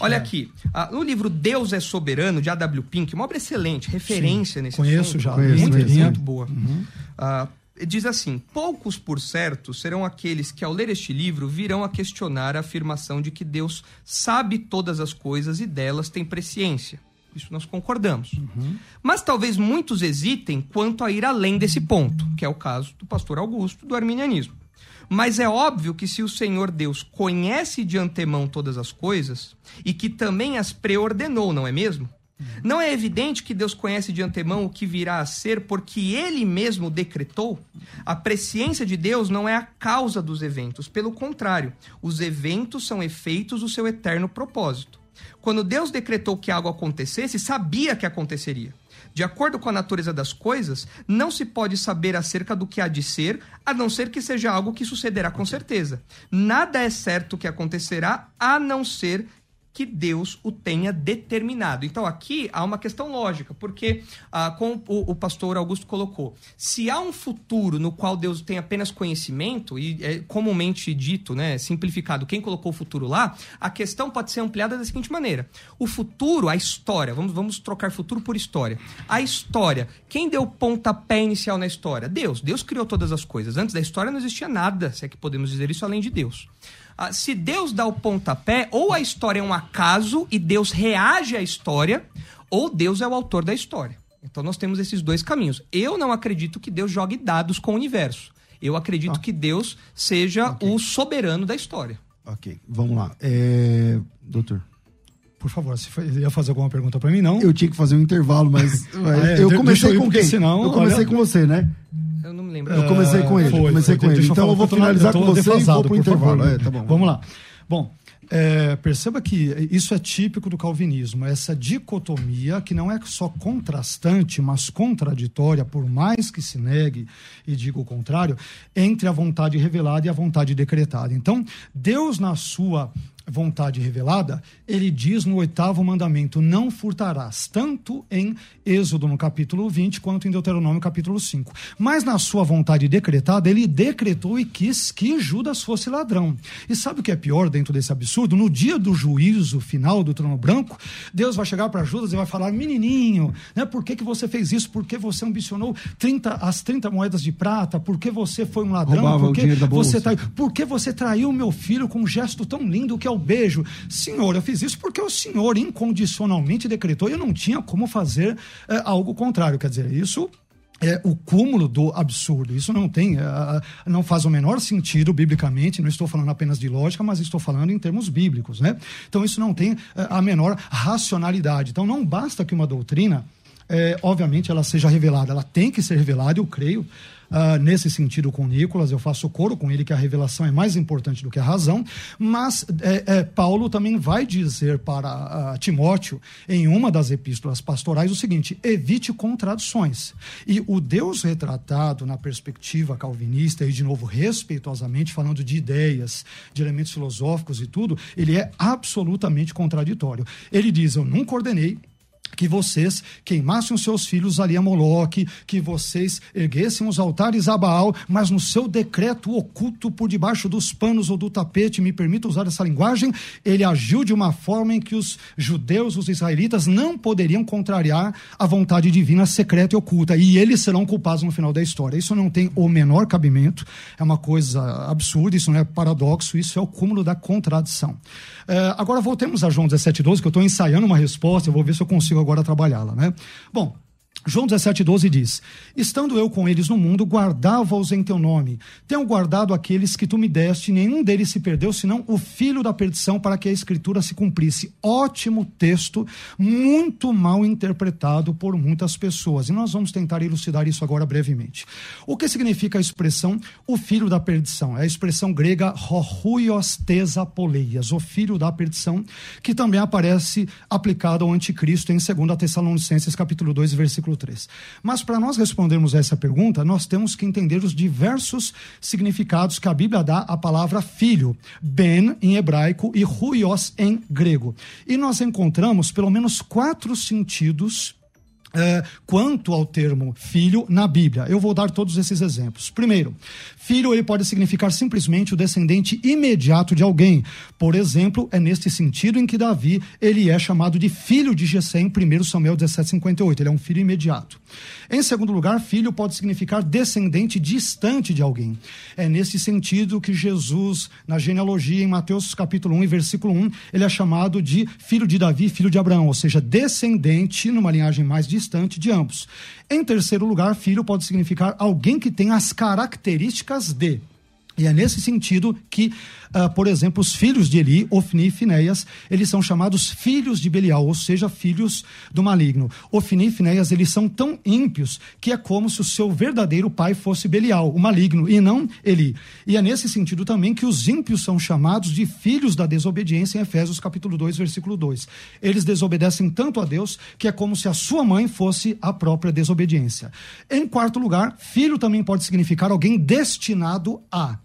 [SPEAKER 2] Olha aqui, uh, no livro Deus é Soberano, de A.W. Pink, uma obra excelente, referência Sim, nesse
[SPEAKER 3] Conheço
[SPEAKER 2] assunto,
[SPEAKER 3] já.
[SPEAKER 1] Conheço,
[SPEAKER 2] muito,
[SPEAKER 1] conheço.
[SPEAKER 2] muito boa. Uhum. Uh, diz assim: Poucos, por certo, serão aqueles que, ao ler este livro, virão a questionar a afirmação de que Deus sabe todas as coisas e delas tem presciência. Isso nós concordamos. Uhum. Mas talvez muitos hesitem quanto a ir além desse ponto, que é o caso do pastor Augusto, do arminianismo. Mas é óbvio que se o Senhor Deus conhece de antemão todas as coisas e que também as preordenou, não é mesmo? Não é evidente que Deus conhece de antemão o que virá a ser porque ele mesmo decretou? A presciência de Deus não é a causa dos eventos, pelo contrário, os eventos são efeitos do seu eterno propósito. Quando Deus decretou que algo acontecesse, sabia que aconteceria. De acordo com a natureza das coisas, não se pode saber acerca do que há de ser, a não ser que seja algo que sucederá com certeza. Nada é certo que acontecerá, a não ser que Deus o tenha determinado. Então aqui há uma questão lógica, porque, ah, como o, o, pastor Augusto colocou, se há um futuro no qual Deus tem apenas conhecimento, e é comumente dito, né, simplificado, quem colocou o futuro lá, a questão pode ser ampliada da seguinte maneira: o futuro, a história, vamos, vamos trocar futuro por história. A história, quem deu pontapé inicial na história? Deus. Deus criou todas as coisas. Antes da história não existia nada, se é que podemos dizer isso, além de Deus. Ah, se Deus dá o pontapé, ou a história é um acaso e Deus reage à história, ou Deus é o autor da história. Então nós temos esses dois caminhos. Eu não acredito que Deus jogue dados com o universo. Eu acredito ah. que Deus seja okay. o soberano da história.
[SPEAKER 1] Ok, vamos lá. É... Doutor.
[SPEAKER 3] Por favor, você ia fazer alguma pergunta para mim, não?
[SPEAKER 1] Eu tinha que fazer um intervalo, mas, mas é, eu comecei com quem? Senão, eu comecei olha... com você, né?
[SPEAKER 2] Eu não me lembro.
[SPEAKER 1] Eu comecei com ele. Foi, comecei foi, com ele. Então eu vou finalizar com você e vou pro intervalo.
[SPEAKER 3] É, tá bom. Vamos lá. Bom, é, perceba que isso é típico do calvinismo, essa dicotomia que não é só contrastante, mas contraditória, por mais que se negue e diga o contrário, entre a vontade revelada e a vontade decretada. Então, Deus, na sua vontade revelada, ele diz no oitavo mandamento: não furtarás, tanto em Êxodo no capítulo 20 quanto em Deuteronômio capítulo 5. Mas na sua vontade decretada, ele decretou e quis que Judas fosse ladrão. E sabe o que é pior dentro desse absurdo? No dia do juízo final do trono branco, Deus vai chegar para Judas e vai falar: menininho, né, por que, que você fez isso? Por que você ambicionou 30, as 30 moedas de prata? Por que você foi um ladrão?
[SPEAKER 1] Roubava por que, você
[SPEAKER 3] traiu, por que você traiu meu filho com um gesto tão lindo que é o beijo. Senhor, eu fiz isso porque o Senhor incondicionalmente decretou e eu não tinha como fazer é, algo contrário. Quer dizer, isso é o cúmulo do absurdo. Isso não tem, é, não faz o menor sentido biblicamente. Não estou falando apenas de lógica, mas estou falando em termos bíblicos, né? Então isso não tem é, a menor racionalidade. Então não basta que uma doutrina, é, obviamente, ela seja revelada. Ela tem que ser revelada. Eu creio uh, nesse sentido com Nicolas, eu faço coro com ele que a revelação é mais importante do que a razão, mas é, é, Paulo também vai dizer para uh, Timóteo, em uma das epístolas pastorais, o seguinte: evite contradições. E o Deus retratado na perspectiva calvinista, e de novo, respeitosamente, falando de ideias, de elementos filosóficos e tudo, ele é absolutamente contraditório. Ele diz: Eu nunca ordenei que vocês queimassem os seus filhos ali a Moloque, que vocês erguessem os altares a Baal, mas no seu decreto oculto por debaixo dos panos ou do tapete, me permita usar essa linguagem, ele agiu de uma forma em que os judeus, os israelitas, não poderiam contrariar a vontade divina secreta e oculta, e eles serão culpados no final da história. Isso não tem o menor cabimento, é uma coisa absurda, isso não é paradoxo, isso é o cúmulo da contradição. É, agora voltemos a João 17,12, que eu estou ensaiando uma resposta, eu vou ver se eu consigo agora trabalhá-la. Né? Bom, João 17,12 diz: Estando eu com eles no mundo, guardava-os em teu nome. Tenho guardado aqueles que tu me deste, nenhum deles se perdeu, senão o filho da perdição, para que a escritura se cumprisse. Ótimo texto, muito mal interpretado por muitas pessoas. E nós vamos tentar elucidar isso agora brevemente. O que significa a expressão o filho da perdição? É a expressão grega rohuios tesapoleias, o filho da perdição, que também aparece aplicado ao anticristo em 2 Tessalonicenses capítulo 2, versículo versículo 3. Mas para nós respondermos essa pergunta, nós temos que entender os diversos significados que a Bíblia dá à palavra filho, ben em hebraico e ruios em grego. E nós encontramos pelo menos quatro sentidos é, quanto ao termo filho na Bíblia. Eu vou dar todos esses exemplos. Primeiro, filho ele pode significar simplesmente o descendente imediato de alguém. Por exemplo, é neste sentido em que Davi ele é chamado de filho de Jessé em 1 Samuel 17:58. Ele é um filho imediato. Em segundo lugar, filho pode significar descendente distante de alguém. É nesse sentido que Jesus, na genealogia em Mateus capítulo 1 e versículo 1, ele é chamado de filho de Davi, filho de Abraão, ou seja, descendente numa linhagem mais distante de ambos. Em terceiro lugar, filho pode significar alguém que tem as características de. E é nesse sentido que Uh, por exemplo, os filhos de Eli, Ofni e Finéias, eles são chamados filhos de Belial, ou seja, filhos do maligno. Ofni e Finéias, eles são tão ímpios que é como se o seu verdadeiro pai fosse Belial, o maligno, e não Eli. E é nesse sentido também que os ímpios são chamados de filhos da desobediência em Efésios capítulo 2, versículo 2. Eles desobedecem tanto a Deus que é como se a sua mãe fosse a própria desobediência. Em quarto lugar, filho também pode significar alguém destinado a.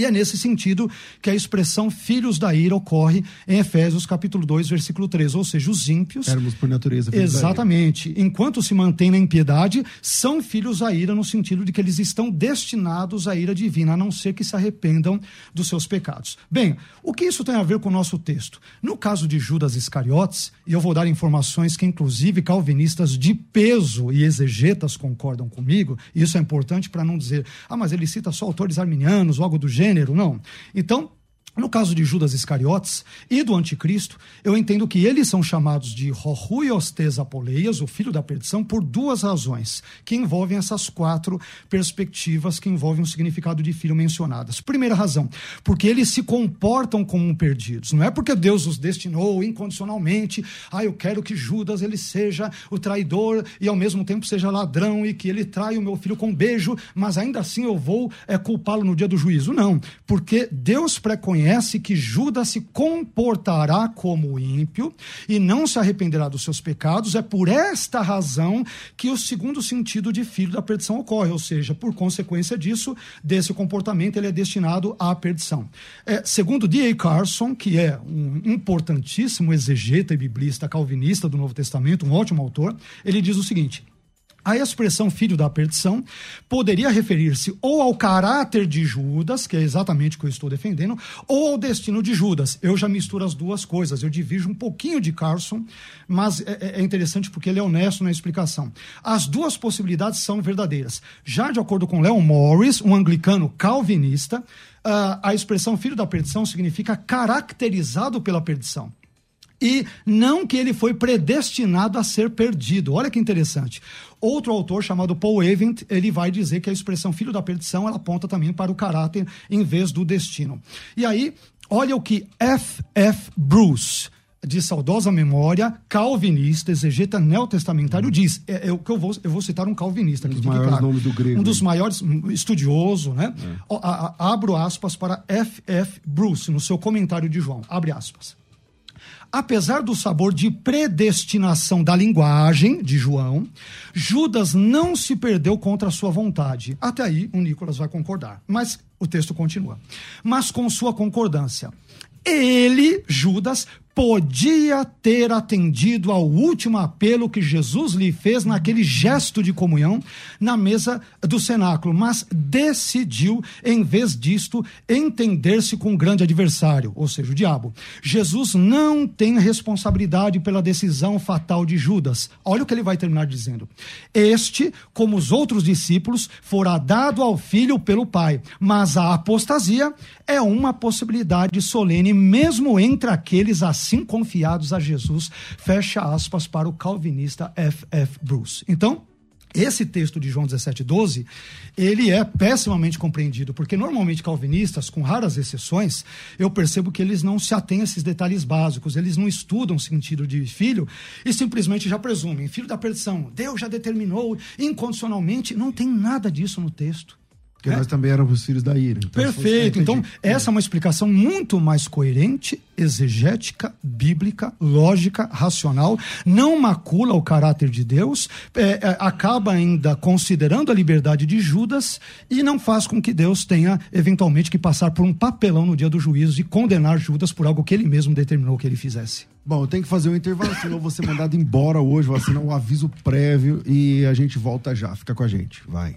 [SPEAKER 3] E é nesse sentido que a expressão filhos da ira ocorre em Efésios capítulo 2, versículo 3, ou seja, os ímpios.
[SPEAKER 1] Éramos por natureza filhos
[SPEAKER 3] Exatamente. Enquanto se mantêm na impiedade, são filhos da ira no sentido de que eles estão destinados à ira divina, a não ser que se arrependam dos seus pecados. Bem, o que isso tem a ver com o nosso texto? No caso de Judas Iscariotes, e eu vou dar informações que inclusive calvinistas de peso e exegetas concordam comigo, e isso é importante para não dizer, ah, mas ele cita só autores arminianos, algo do gênero, gênero, não. Então, no caso de Judas Iscariotes e do anticristo, eu entendo que eles são chamados de Rohuiostes Apoleias, o filho da perdição, por duas razões, que envolvem essas quatro perspectivas que envolvem o significado de filho mencionadas. Primeira razão, porque eles se comportam como perdidos. Não é porque Deus os destinou incondicionalmente, ah, eu quero que Judas ele seja o traidor e ao mesmo tempo seja ladrão e que ele trai o meu filho com um beijo, mas ainda assim eu vou é, culpá-lo no dia do juízo. Não, porque Deus preconhece reconhece que Judas se comportará como ímpio e não se arrependerá dos seus pecados. É por esta razão que o segundo sentido de filho da perdição ocorre, ou seja, por consequência disso, desse comportamento, ele é destinado à perdição. É, segundo D.A. Carson, que é um importantíssimo exegeta e biblista calvinista do Novo Testamento, um ótimo autor, ele diz o seguinte: a expressão filho da perdição poderia referir-se ou ao caráter de Judas, que é exatamente o que eu estou defendendo, ou ao destino de Judas. Eu já misturo as duas coisas, eu divido um pouquinho de Carson, mas é, é, é interessante porque ele é honesto na explicação. As duas possibilidades são verdadeiras. Já de acordo com Leon Morris, um anglicano calvinista, ah, a expressão filho da perdição significa caracterizado pela perdição e não que ele foi predestinado a ser perdido. Olha que interessante. Outro autor chamado Paul Event, ele vai dizer que a expressão filho da perdição, ela aponta também para o caráter em vez do destino. E aí, olha o que F. F. Bruce de saudosa memória, calvinista, exegeta neotestamentário, uhum. diz. É, é, o que eu vou, eu vou citar um calvinista.
[SPEAKER 1] Um dos maiores claro, nomes do grego.
[SPEAKER 3] Um dos maiores, estudioso, né? É. O, a, a, abro aspas para F. F. Bruce, no seu comentário de João. Abre aspas apesar do sabor de predestinação da linguagem de João, Judas não se perdeu contra a sua vontade. Até aí, o Nicolas vai concordar. Mas o texto continua. Mas com sua concordância. Ele, Judas, podia ter atendido ao último apelo que Jesus lhe fez naquele gesto de comunhão na mesa do cenáculo, mas decidiu, em vez disto, entender-se com o grande adversário, ou seja, o diabo. Jesus não tem responsabilidade pela decisão fatal de Judas. Olha o que ele vai terminar dizendo. Este, como os outros discípulos, fora dado ao filho pelo Pai, mas a apostasia é uma possibilidade solene, mesmo entre aqueles assim assim confiados a Jesus, fecha aspas para o calvinista F. F. Bruce. Então, esse texto de João 17,12, ele é pessimamente compreendido, porque normalmente calvinistas, com raras exceções, eu percebo que eles não se atêm a esses detalhes básicos, eles não estudam o sentido de filho e simplesmente já presumem, filho da perdição, Deus já determinou incondicionalmente, não tem nada disso no texto.
[SPEAKER 1] Porque é. nós também éramos filhos da ira.
[SPEAKER 3] Então Perfeito. Então, essa é uma explicação muito mais coerente, exegética, bíblica, lógica, racional. Não macula o caráter de Deus, é, é, acaba ainda considerando a liberdade de Judas e não faz com que Deus tenha, eventualmente, que passar por um papelão no dia do juízo e condenar Judas por algo que ele mesmo determinou que ele fizesse.
[SPEAKER 1] Bom, eu tenho que fazer um intervalo, senão eu vou ser mandado embora hoje, vou assinar um aviso prévio e a gente volta já. Fica com a gente. Vai.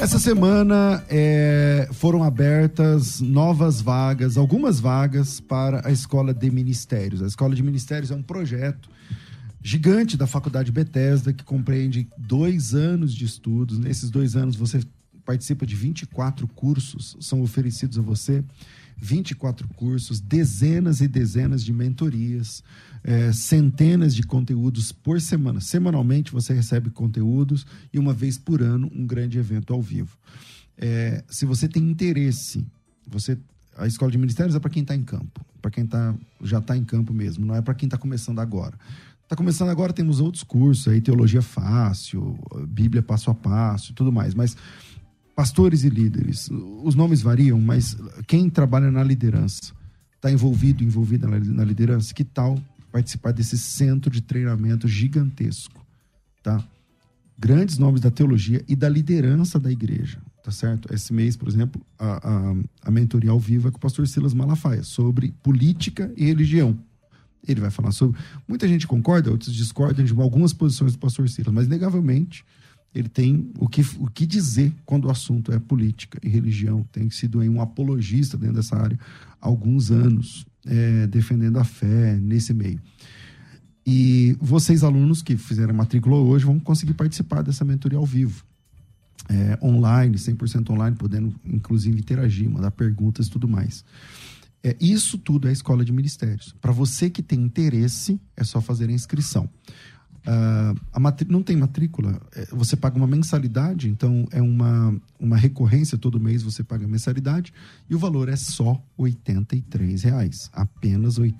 [SPEAKER 1] Essa semana é, foram abertas novas vagas, algumas vagas para a Escola de Ministérios. A Escola de Ministérios é um projeto gigante da Faculdade Bethesda que compreende dois anos de estudos. Nesses dois anos você participa de 24 cursos, são oferecidos a você. 24 cursos, dezenas e dezenas de mentorias, é, centenas de conteúdos por semana. Semanalmente você recebe conteúdos e uma vez por ano um grande evento ao vivo. É, se você tem interesse, você a escola de ministérios é para quem está em campo, para quem tá, já está em campo mesmo, não é para quem está começando agora. Está começando agora, temos outros cursos aí, teologia fácil, Bíblia passo a passo tudo mais, mas pastores e líderes. Os nomes variam, mas quem trabalha na liderança, está envolvido, envolvida na liderança, que tal participar desse centro de treinamento gigantesco, tá? Grandes nomes da teologia e da liderança da igreja, tá certo? Esse mês, por exemplo, a, a, a mentoria ao vivo é com o pastor Silas Malafaia, sobre política e religião. Ele vai falar sobre. Muita gente concorda, outros discordam de algumas posições do pastor Silas, mas negavelmente ele tem o que, o que dizer quando o assunto é política e religião. Tem sido um apologista dentro dessa área há alguns anos, é, defendendo a fé nesse meio. E vocês, alunos que fizeram matrícula hoje, vão conseguir participar dessa mentoria ao vivo. É, online, 100% online, podendo inclusive interagir, mandar perguntas e tudo mais. É, isso tudo é escola de ministérios. Para você que tem interesse, é só fazer a inscrição. Uh, a não tem matrícula, é, você paga uma mensalidade, então é uma, uma recorrência todo mês, você paga mensalidade e o valor é só R$ reais, apenas R$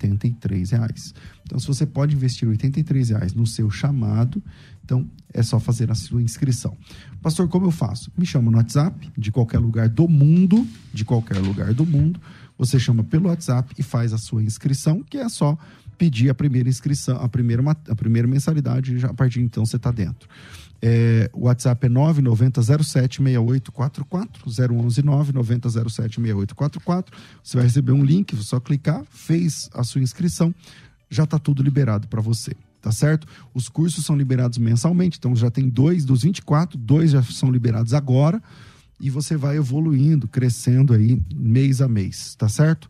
[SPEAKER 1] reais. Então, se você pode investir R$ reais no seu chamado, então é só fazer a sua inscrição. Pastor, como eu faço? Me chama no WhatsApp, de qualquer lugar do mundo, de qualquer lugar do mundo, você chama pelo WhatsApp e faz a sua inscrição, que é só pedir a primeira inscrição, a primeira, a primeira mensalidade, já a partir de então você está dentro. É, o WhatsApp é 990076844, 011 990076844. Você vai receber um link, só clicar, fez a sua inscrição, já está tudo liberado para você. Tá certo? Os cursos são liberados mensalmente, então já tem dois dos 24, dois já são liberados agora, e você vai evoluindo, crescendo aí mês a mês, tá certo?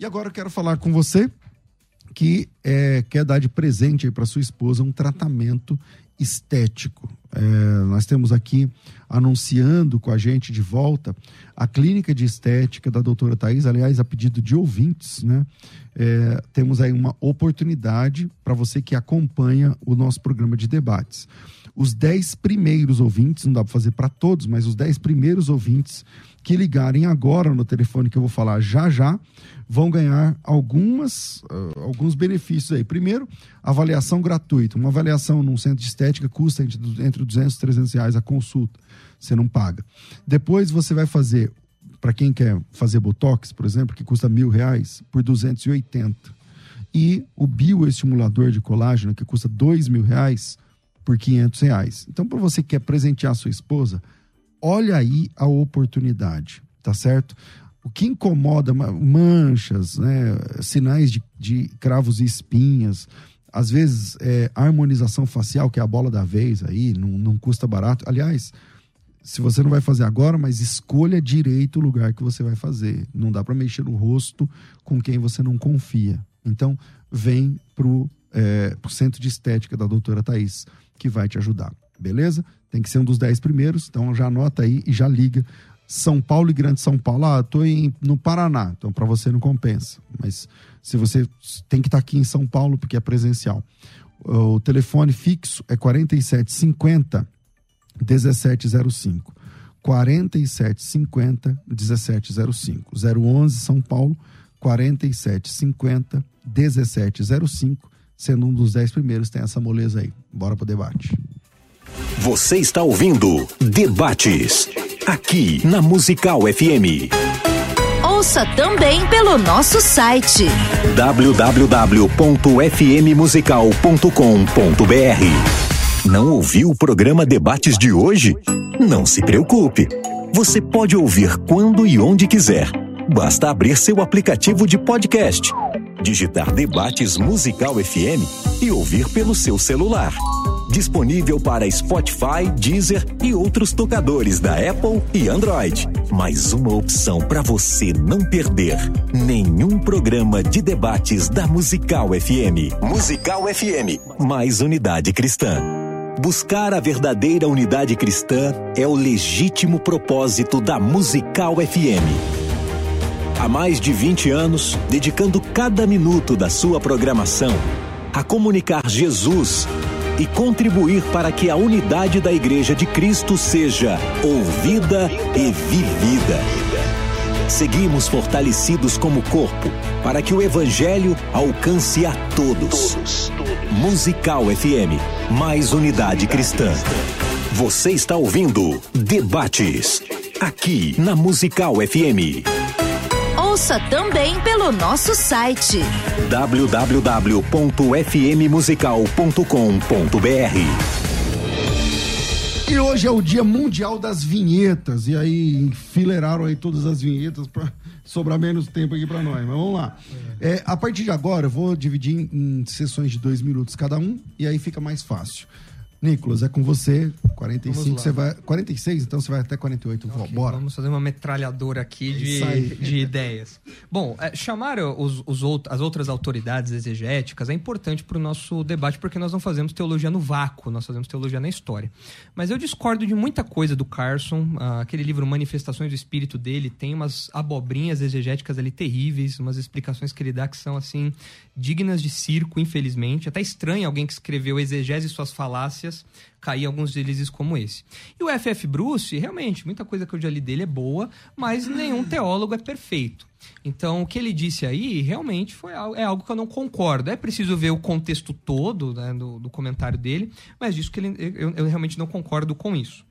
[SPEAKER 1] E agora eu quero falar com você que é, quer dar de presente para sua esposa um tratamento estético. É, nós temos aqui anunciando com a gente de volta a clínica de estética da doutora Thais, aliás, a pedido de ouvintes, né? É, temos aí uma oportunidade para você que acompanha o nosso programa de debates. Os dez primeiros ouvintes, não dá para fazer para todos, mas os dez primeiros ouvintes que ligarem agora no telefone que eu vou falar já já, vão ganhar algumas, uh, alguns benefícios aí. Primeiro, avaliação gratuita. Uma avaliação num centro de estética custa entre, entre 200 e 300 reais a consulta. Você não paga. Depois você vai fazer, para quem quer fazer botox, por exemplo, que custa mil reais, por 280. E o bioestimulador de colágeno, que custa dois mil reais, por 500 reais. Então, para você que quer presentear sua esposa, olha aí a oportunidade, tá certo? O que incomoda, manchas, né, sinais de, de cravos e espinhas, às vezes é, harmonização facial, que é a bola da vez aí, não, não custa barato. Aliás, se você não vai fazer agora, mas escolha direito o lugar que você vai fazer. Não dá para mexer no rosto com quem você não confia. Então, vem pro, é, pro centro de estética da doutora Thais, que vai te ajudar. Beleza? Tem que ser um dos 10 primeiros, então já anota aí e já liga. São Paulo e Grande São Paulo. Ah, estou no Paraná, então para você não compensa. Mas se você tem que estar tá aqui em São Paulo, porque é presencial. O telefone fixo é 4750 1705. 4750 1705. 011 São Paulo 4750 1705. Sendo um dos 10 primeiros, tem essa moleza aí. Bora pro debate.
[SPEAKER 4] Você está ouvindo Debates, aqui na Musical FM.
[SPEAKER 5] Ouça também pelo nosso site
[SPEAKER 4] www.fmmusical.com.br. Não ouviu o programa Debates de hoje? Não se preocupe. Você pode ouvir quando e onde quiser. Basta abrir seu aplicativo de podcast, digitar Debates Musical FM e ouvir pelo seu celular. Disponível para Spotify, Deezer e outros tocadores da Apple e Android. Mais uma opção para você não perder nenhum programa de debates da Musical FM. Musical FM, mais unidade cristã. Buscar a verdadeira unidade cristã é o legítimo propósito da Musical FM. Há mais de 20 anos, dedicando cada minuto da sua programação a comunicar Jesus e contribuir para que a unidade da Igreja de Cristo seja ouvida e vivida. Seguimos fortalecidos como corpo para que o Evangelho alcance a todos. Musical FM, mais unidade cristã. Você está ouvindo Debates, aqui na Musical FM.
[SPEAKER 5] Ouça também pelo nosso site
[SPEAKER 1] www.fmmusical.com.br. E hoje é o Dia Mundial das Vinhetas. E aí enfileiraram aí todas as vinhetas para sobrar menos tempo aqui para nós. Mas vamos lá. É, a partir de agora, eu vou dividir em, em sessões de dois minutos cada um e aí fica mais fácil. Nicolas, é com você. 45, você vai. 46, então você vai até 48. Okay, Bora.
[SPEAKER 2] Vamos fazer uma metralhadora aqui de, de ideias. Bom, é, chamar os, os out, as outras autoridades exegéticas é importante para o nosso debate, porque nós não fazemos teologia no vácuo, nós fazemos teologia na história. Mas eu discordo de muita coisa do Carson. Ah, aquele livro Manifestações do Espírito dele tem umas abobrinhas exegéticas ali terríveis, umas explicações que ele dá que são, assim, dignas de circo, infelizmente. Até estranho alguém que escreveu Exegese e suas falácias cair alguns deslizes como esse. E o F.F. Bruce, realmente, muita coisa que eu já li dele é boa, mas nenhum teólogo é perfeito. Então, o que ele disse aí realmente foi algo, é algo que eu não concordo. É preciso ver o contexto todo né, do, do comentário dele, mas disso que ele, eu, eu realmente não concordo com isso.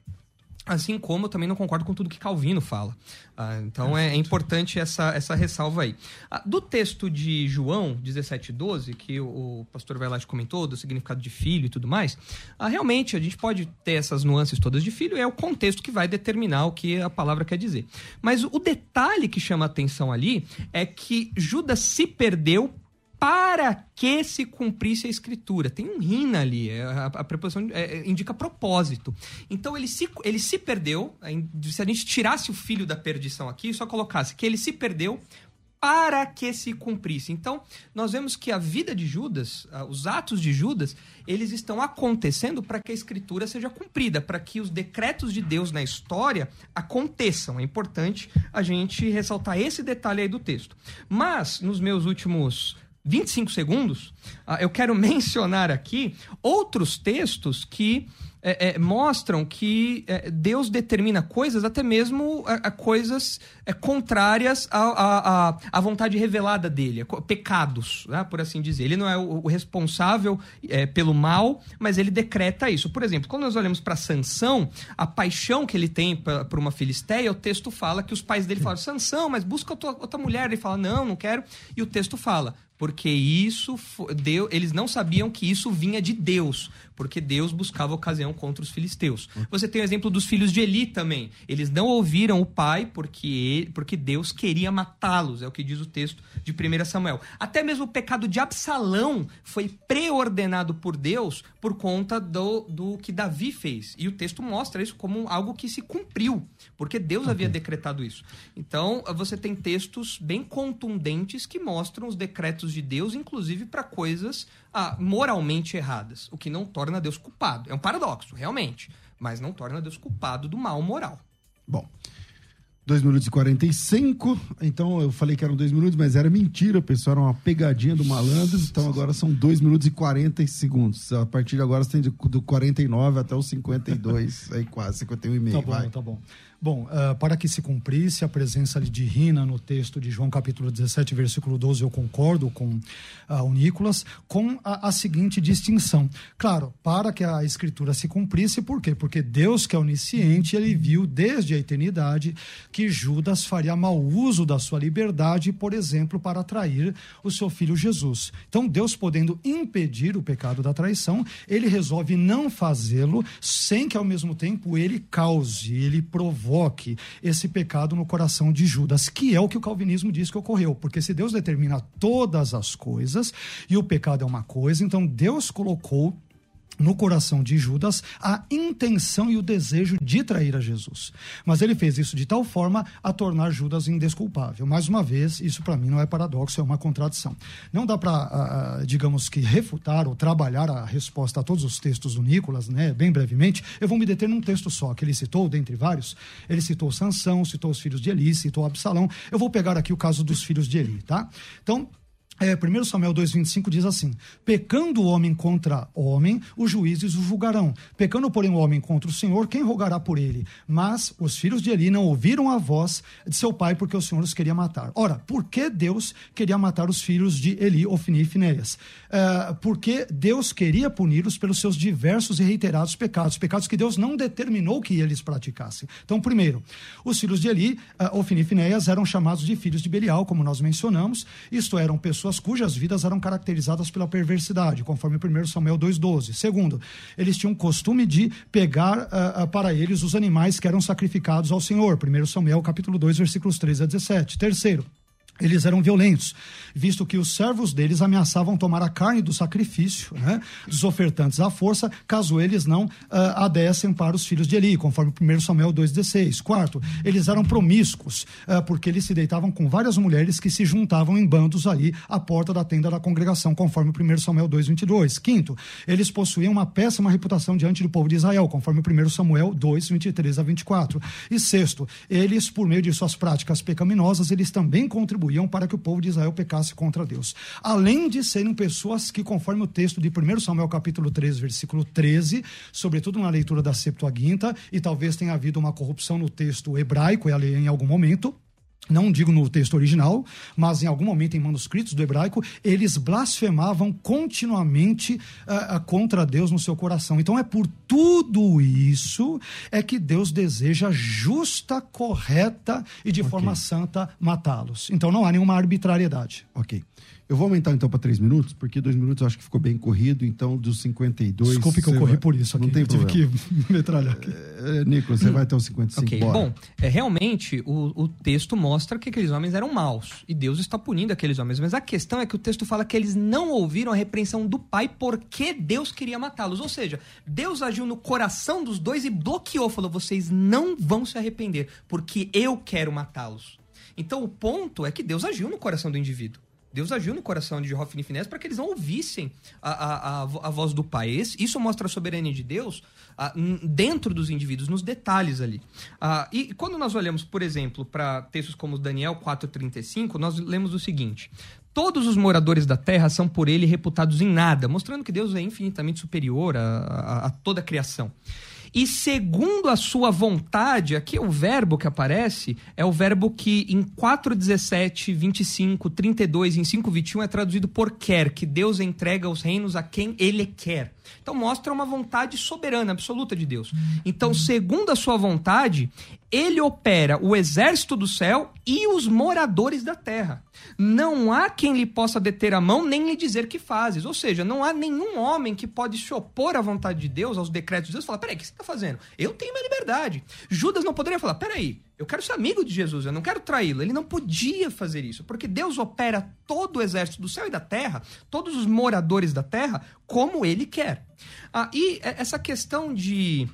[SPEAKER 2] Assim como eu também não concordo com tudo que Calvino fala. Ah, então é, é, importante essa, essa ressalva aí. Ah, do texto de João 17,12, que o, o pastor Vailate comentou, do significado de filho e tudo mais, ah, realmente a gente pode ter essas nuances todas de filho, é o contexto que vai determinar o que a palavra quer dizer. Mas o detalhe que chama atenção ali é que Judas se perdeu para que se cumprisse a escritura. Tem um rina ali, é, a, a preposição é, é, indica propósito. Então ele se, ele se perdeu, se a gente tirasse o filho da perdição aqui, só colocasse que ele se perdeu para que se cumprisse. Então, nós vemos que a vida de Judas, os atos de Judas, eles estão acontecendo para que a escritura seja cumprida, para que os decretos de Deus na história aconteçam. É importante a gente ressaltar esse detalhe aí do texto. Mas, nos meus últimos 25 segundos, ah, eu quero mencionar aqui outros textos que é, é, mostram que é, Deus determina coisas, até mesmo é, é, coisas contrárias à, à, vontade revelada dele, pecados, né, por assim dizer. Ele não é o, o responsável pelo mal, mas ele decreta isso. Por exemplo, quando nós olhamos para Sansão, a paixão que ele tem por uma filisteia, o texto fala que os pais dele falam, Sansão, mas busca outra, mulher. Ele fala, não, não quero. E o texto fala, porque isso deu, eles não sabiam que isso vinha de Deus, porque Deus buscava ocasião contra os filisteus. Você tem o exemplo dos filhos de Eli também. Eles não ouviram o pai porque ele, porque Deus queria matá-los, é o que diz o texto de 1 Samuel. Até mesmo o pecado de Absalão foi preordenado por Deus por conta do, do que Davi fez. E o texto mostra isso como algo que se cumpriu, porque Deus havia decretado isso. Então, você tem textos bem contundentes que mostram os decretos de Deus, inclusive para coisas ah, moralmente erradas, o que não torna Deus culpado. É um paradoxo, realmente. mas não torna Deus culpado do mal moral.
[SPEAKER 1] Bom, 2 minutos e 45. Então eu falei que eram 2 minutos, mas era mentira, pessoal. Era uma pegadinha do malandro. Então agora são 2 minutos e 40 segundos. A partir de agora você tem do 49 até os 52, aí quase, 51 e meio.
[SPEAKER 3] Tá bom,
[SPEAKER 1] vai.
[SPEAKER 3] tá bom. Bom, uh, para que se cumprisse a presença de Rina no texto de João capítulo 17, versículo 12, eu concordo com uh, o Nicolas, com a, a, seguinte distinção. Claro, para que a escritura se cumprisse, por quê? Porque Deus, que é onisciente, ele viu desde a eternidade que Judas faria mau uso da sua liberdade, por exemplo, para atrair o seu filho Jesus. Então, Deus podendo impedir o pecado da traição, ele resolve não fazê-lo sem que ao mesmo tempo ele cause, ele provoque provoque esse pecado no coração de Judas, que é o que o calvinismo diz que ocorreu. Porque se Deus determina todas as coisas e o pecado é uma coisa, então Deus colocou no coração de Judas a intenção e o desejo de trair a Jesus. Mas ele fez isso de tal forma a tornar Judas indesculpável. Mais uma vez, isso para mim não é paradoxo, é uma contradição. Não dá para, uh, digamos que, refutar ou trabalhar a resposta a todos os textos do Nicolas, né, bem brevemente. Eu vou me deter num texto só, que ele citou, dentre vários. Ele citou Sansão, citou os filhos de Eli, citou Absalão. Eu vou pegar aqui o caso dos filhos de Eli, tá? Então, é, 1 Samuel 2,25 diz assim: Pecando o homem contra homem, os juízes o julgarão. Pecando, porém, o homem contra o Senhor, quem rogará por ele? Mas os filhos de Eli não ouviram a voz de seu pai, porque o Senhor os queria matar. Ora, por que Deus queria matar os filhos de Eli, Ofni e Finéias? É, porque Deus queria puni-los pelos seus diversos e reiterados pecados, pecados que Deus não determinou que eles praticassem. Então, primeiro, os filhos de Eli, uh, Ofni e Finéias, eram chamados de filhos de Belial, como nós mencionamos, isto eram pessoas pessoas cujas vidas eram caracterizadas pela perversidade, conforme 1 Samuel 2,12. Segundo, eles tinham costume de pegar uh, para eles os animais que eram sacrificados ao Senhor. 1 Samuel capítulo 2, versículos 13 a 17. Terceiro, eles eram violentos, visto que os servos deles ameaçavam tomar a carne do sacrifício né, dos ofertantes à força, caso eles não uh, a dessem para os filhos de Eli, conforme 1 Samuel 2,16. Quarto, eles eram promíscuos, uh, porque eles se deitavam com várias mulheres que se juntavam em bandos ali à porta da tenda da congregação, conforme 1 Samuel 2,22. Quinto, eles possuíam uma péssima reputação diante do povo de Israel, conforme 1 Samuel 2,23 a 24. E sexto, eles, por meio de suas práticas pecaminosas, eles também contribuíam contribuíam para que o povo de Israel pecasse contra Deus. Além de serem pessoas que, conforme o texto de 1 Samuel capítulo 3, versículo 13, sobretudo na leitura da Septuaginta, e talvez tenha havido uma corrupção no texto hebraico em algum momento, não digo no texto original, mas em algum momento em manuscritos do hebraico, eles blasfemavam continuamente uh, contra Deus no seu coração. Então é por tudo isso é que Deus deseja justa, correta e de okay. forma santa matá-los. Então não há nenhuma arbitrariedade.
[SPEAKER 1] Ok. Eu vou aumentar então para três minutos, porque dois minutos eu acho que ficou bem corrido, então dos 52.
[SPEAKER 3] Desculpe que eu corri vai... por isso.
[SPEAKER 1] Aqui. Não tem
[SPEAKER 3] eu
[SPEAKER 1] problema.
[SPEAKER 3] Tive que metralhar aqui.
[SPEAKER 1] É, Nicolas, você vai até os 55. Ok,
[SPEAKER 2] bora. bom, é, realmente o, o texto mostra que aqueles homens eram maus e Deus está punindo aqueles homens, mas a questão é que o texto fala que eles não ouviram a repreensão do pai porque Deus queria matá-los. Ou seja, Deus agiu no coração dos dois e bloqueou, falou: vocês não vão se arrepender porque eu quero matá-los. Então o ponto é que Deus agiu no coração do indivíduo. Deus agiu no coração de Hofni e Finés para que eles não ouvissem a, a, a, a, voz do Pai. Esse, isso mostra a soberania de Deus a, dentro dos indivíduos, nos detalhes ali. Ah, e quando nós olhamos, por exemplo, para textos como Daniel 4,35, nós lemos o seguinte: Todos os moradores da terra são por ele reputados em nada, mostrando que Deus é infinitamente superior a, a toda a criação e segundo a sua vontade, aqui o verbo que aparece é o verbo que em 4, 17, 25, 32 e em 5, 21 é traduzido por quer, que Deus entrega os reinos a quem ele quer. Então mostra uma vontade soberana, absoluta de Deus. Então, segundo a sua vontade, ele opera o exército do céu e os moradores da terra. Não há quem lhe possa deter a mão nem lhe dizer que fazes. Ou seja, não há nenhum homem que pode se opor à vontade de Deus, aos decretos de Deus, e falar: peraí, o que você está fazendo? Eu tenho minha liberdade. Judas não poderia falar: peraí, eu quero ser amigo de Jesus, eu não quero traí-lo. Ele não podia fazer isso, porque Deus opera todo o exército do céu e da terra, todos os moradores da terra, como ele quer. Ah, e essa questão de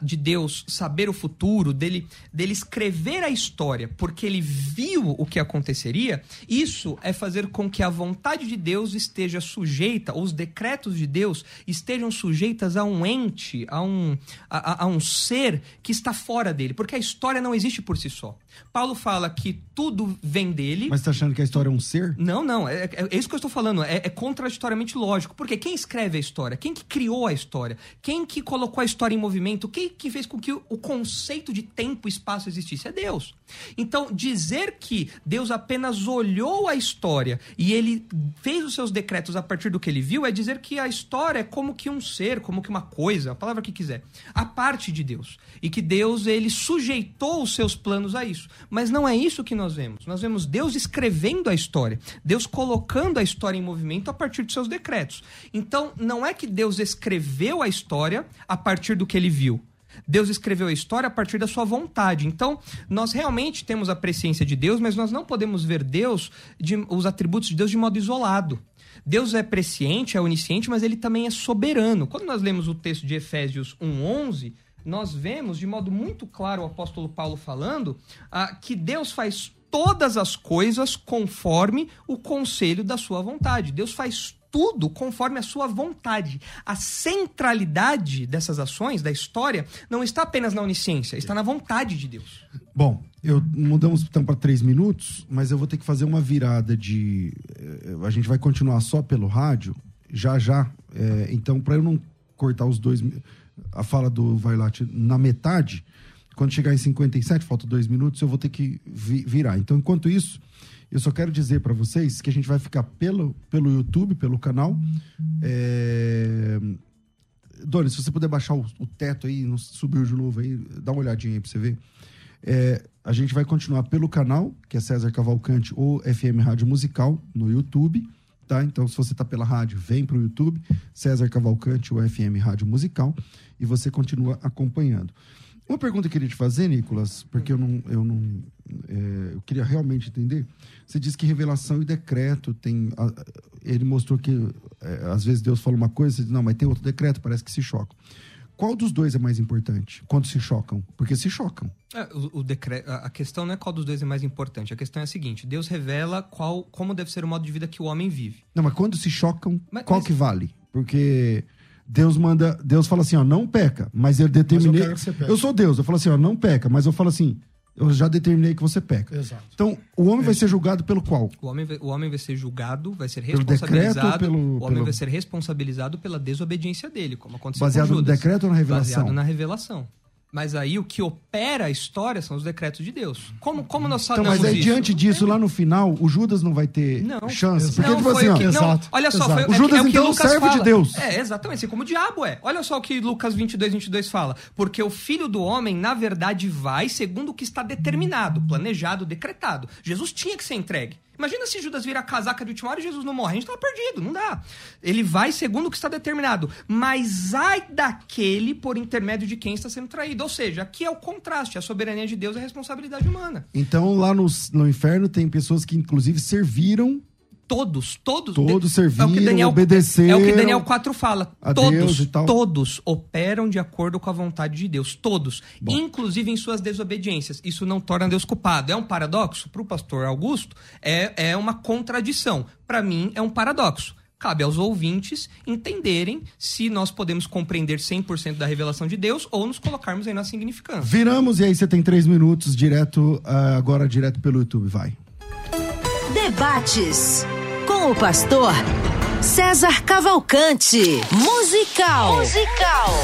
[SPEAKER 2] de Deus saber o futuro, dele, dele escrever a história, porque ele viu o que aconteceria, isso é fazer com que a vontade de Deus esteja sujeita, os decretos de Deus estejam sujeitas a um ente, a um, a, a um ser que está fora dele, porque a história não existe por si só. Paulo fala que tudo vem dele.
[SPEAKER 1] Mas você tá achando que a história é um ser?
[SPEAKER 2] Não, não. É, é, é isso que eu estou falando. É, é, contraditoriamente lógico. Porque quem escreve a história? Quem que criou a história? Quem que colocou a história em movimento? Quem que fez com que o, o conceito de tempo e espaço existisse? É Deus. Então, dizer que Deus apenas olhou a história e ele fez os seus decretos a partir do que ele viu é dizer que a história é como que um ser, como que uma coisa, a palavra que quiser, a parte de Deus. E que Deus, ele sujeitou os seus planos a isso. Mas não é isso que nós vemos. Nós vemos Deus escrevendo a história, Deus colocando a história em movimento a partir de seus decretos. Então, não é que Deus escreveu a história a partir do que ele viu. Deus escreveu a história a partir da sua vontade. Então, nós realmente temos a presciência de Deus, mas nós não podemos ver Deus, de, os atributos de Deus de modo isolado. Deus é presciente, é onisciente, mas ele também é soberano. Quando nós lemos o texto de Efésios 1:11, nós vemos de modo muito claro o apóstolo Paulo falando ah, que Deus faz todas as coisas conforme o conselho da sua vontade. Deus faz tudo conforme a sua vontade. A centralidade dessas ações, da história, não está apenas na onisciência, está na vontade de Deus.
[SPEAKER 1] Bom, eu mudamos então para três minutos, mas eu vou ter que fazer uma virada de. Eh, a gente vai continuar só pelo rádio, já já. É, então, para eu não cortar os dois a fala do Vailate na metade, quando chegar em 57, falta dois minutos, eu vou ter que vi virar. Então, enquanto isso, eu só quero dizer para vocês que a gente vai ficar pelo, pelo YouTube, pelo canal. É... Doni, se você puder baixar o, o teto aí, subiu de novo aí, dá uma olhadinha aí para você ver. É, a gente vai continuar pelo canal, que é César Cavalcante ou FM Rádio Musical, no YouTube tá? Então, se você está pela rádio, vem para o YouTube, César Cavalcante, o FM Rádio Musical, e você continua acompanhando. Uma pergunta que eu queria te fazer, Nicolas, porque eu não, eu não, é, eu queria realmente entender. Você disse que revelação e decreto tem, ele mostrou que é, às vezes Deus fala uma coisa, você diz, não, mas tem outro decreto, parece que se chocam. Qual dos dois é mais importante quando se chocam? Porque se chocam.
[SPEAKER 2] É, o, o decre... A questão não é qual dos dois é mais importante. A questão é a seguinte: Deus revela qual, como deve ser o modo de vida que o homem vive.
[SPEAKER 1] Não, mas quando se chocam, mas, qual mas... que vale? Porque Deus manda, Deus fala assim, ó, não peca, mas ele determinei. Mas eu, eu sou Deus, eu falo assim, ó, não peca, mas eu falo assim, eu já determinei que você peca. Exato. Então, o homem é. vai ser julgado pelo qual?
[SPEAKER 2] O homem, vai, o homem vai ser julgado, vai ser responsabilizado. Pelo, pelo o homem pelo... vai ser responsabilizado pela desobediência dele, como aconteceu
[SPEAKER 1] Baseado
[SPEAKER 2] com
[SPEAKER 1] Judas. no decreto ou na revelação?
[SPEAKER 2] Baseado na revelação. Mas aí o que opera a história são os decretos de Deus. Como, como nós
[SPEAKER 1] sabemos então, mas aí,
[SPEAKER 2] isso?
[SPEAKER 1] diante disso, lá no final, o Judas não vai ter não, chance. Porque,
[SPEAKER 2] não,
[SPEAKER 1] tipo assim, ó,
[SPEAKER 2] que, não, olha só, foi,
[SPEAKER 1] o Judas, é, é o então, Lucas serve
[SPEAKER 2] fala.
[SPEAKER 1] de Deus.
[SPEAKER 2] É, exatamente, assim como o diabo é. Olha só o que Lucas 22, 22 fala. Porque o filho do homem, na verdade, vai segundo o que está determinado, planejado, decretado. Jesus tinha que ser entregue. Imagina se Judas vira a casaca de última hora e Jesus não morre. A gente tava perdido, não dá. Ele vai segundo o que está determinado. Mas ai daquele por intermédio de quem está sendo traído. Ou seja, aqui é o contraste. A soberania de Deus e a responsabilidade humana.
[SPEAKER 1] Então, lá no, no inferno, tem pessoas que, inclusive, serviram
[SPEAKER 2] todos, todos.
[SPEAKER 1] Todos serviram, é o que
[SPEAKER 2] Daniel,
[SPEAKER 1] obedeceram.
[SPEAKER 2] É o que Daniel 4 fala. Todos, todos operam de acordo com a vontade de Deus. Todos. Bom. Inclusive em suas desobediências. Isso não torna Deus culpado. É um paradoxo? Para o pastor Augusto, é, é uma contradição. Para mim, é um paradoxo. Cabe aos ouvintes entenderem se nós podemos compreender 100% da revelação de Deus ou nos colocarmos aí na significância.
[SPEAKER 1] Viramos e aí você tem três minutos direto, uh, agora direto pelo YouTube. Vai.
[SPEAKER 5] Debates com o pastor César Cavalcante. Musical.
[SPEAKER 4] Musical.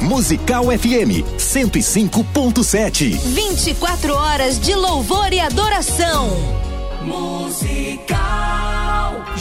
[SPEAKER 4] Musical FM 105.7.
[SPEAKER 5] 24 horas de louvor e adoração.
[SPEAKER 4] Musical.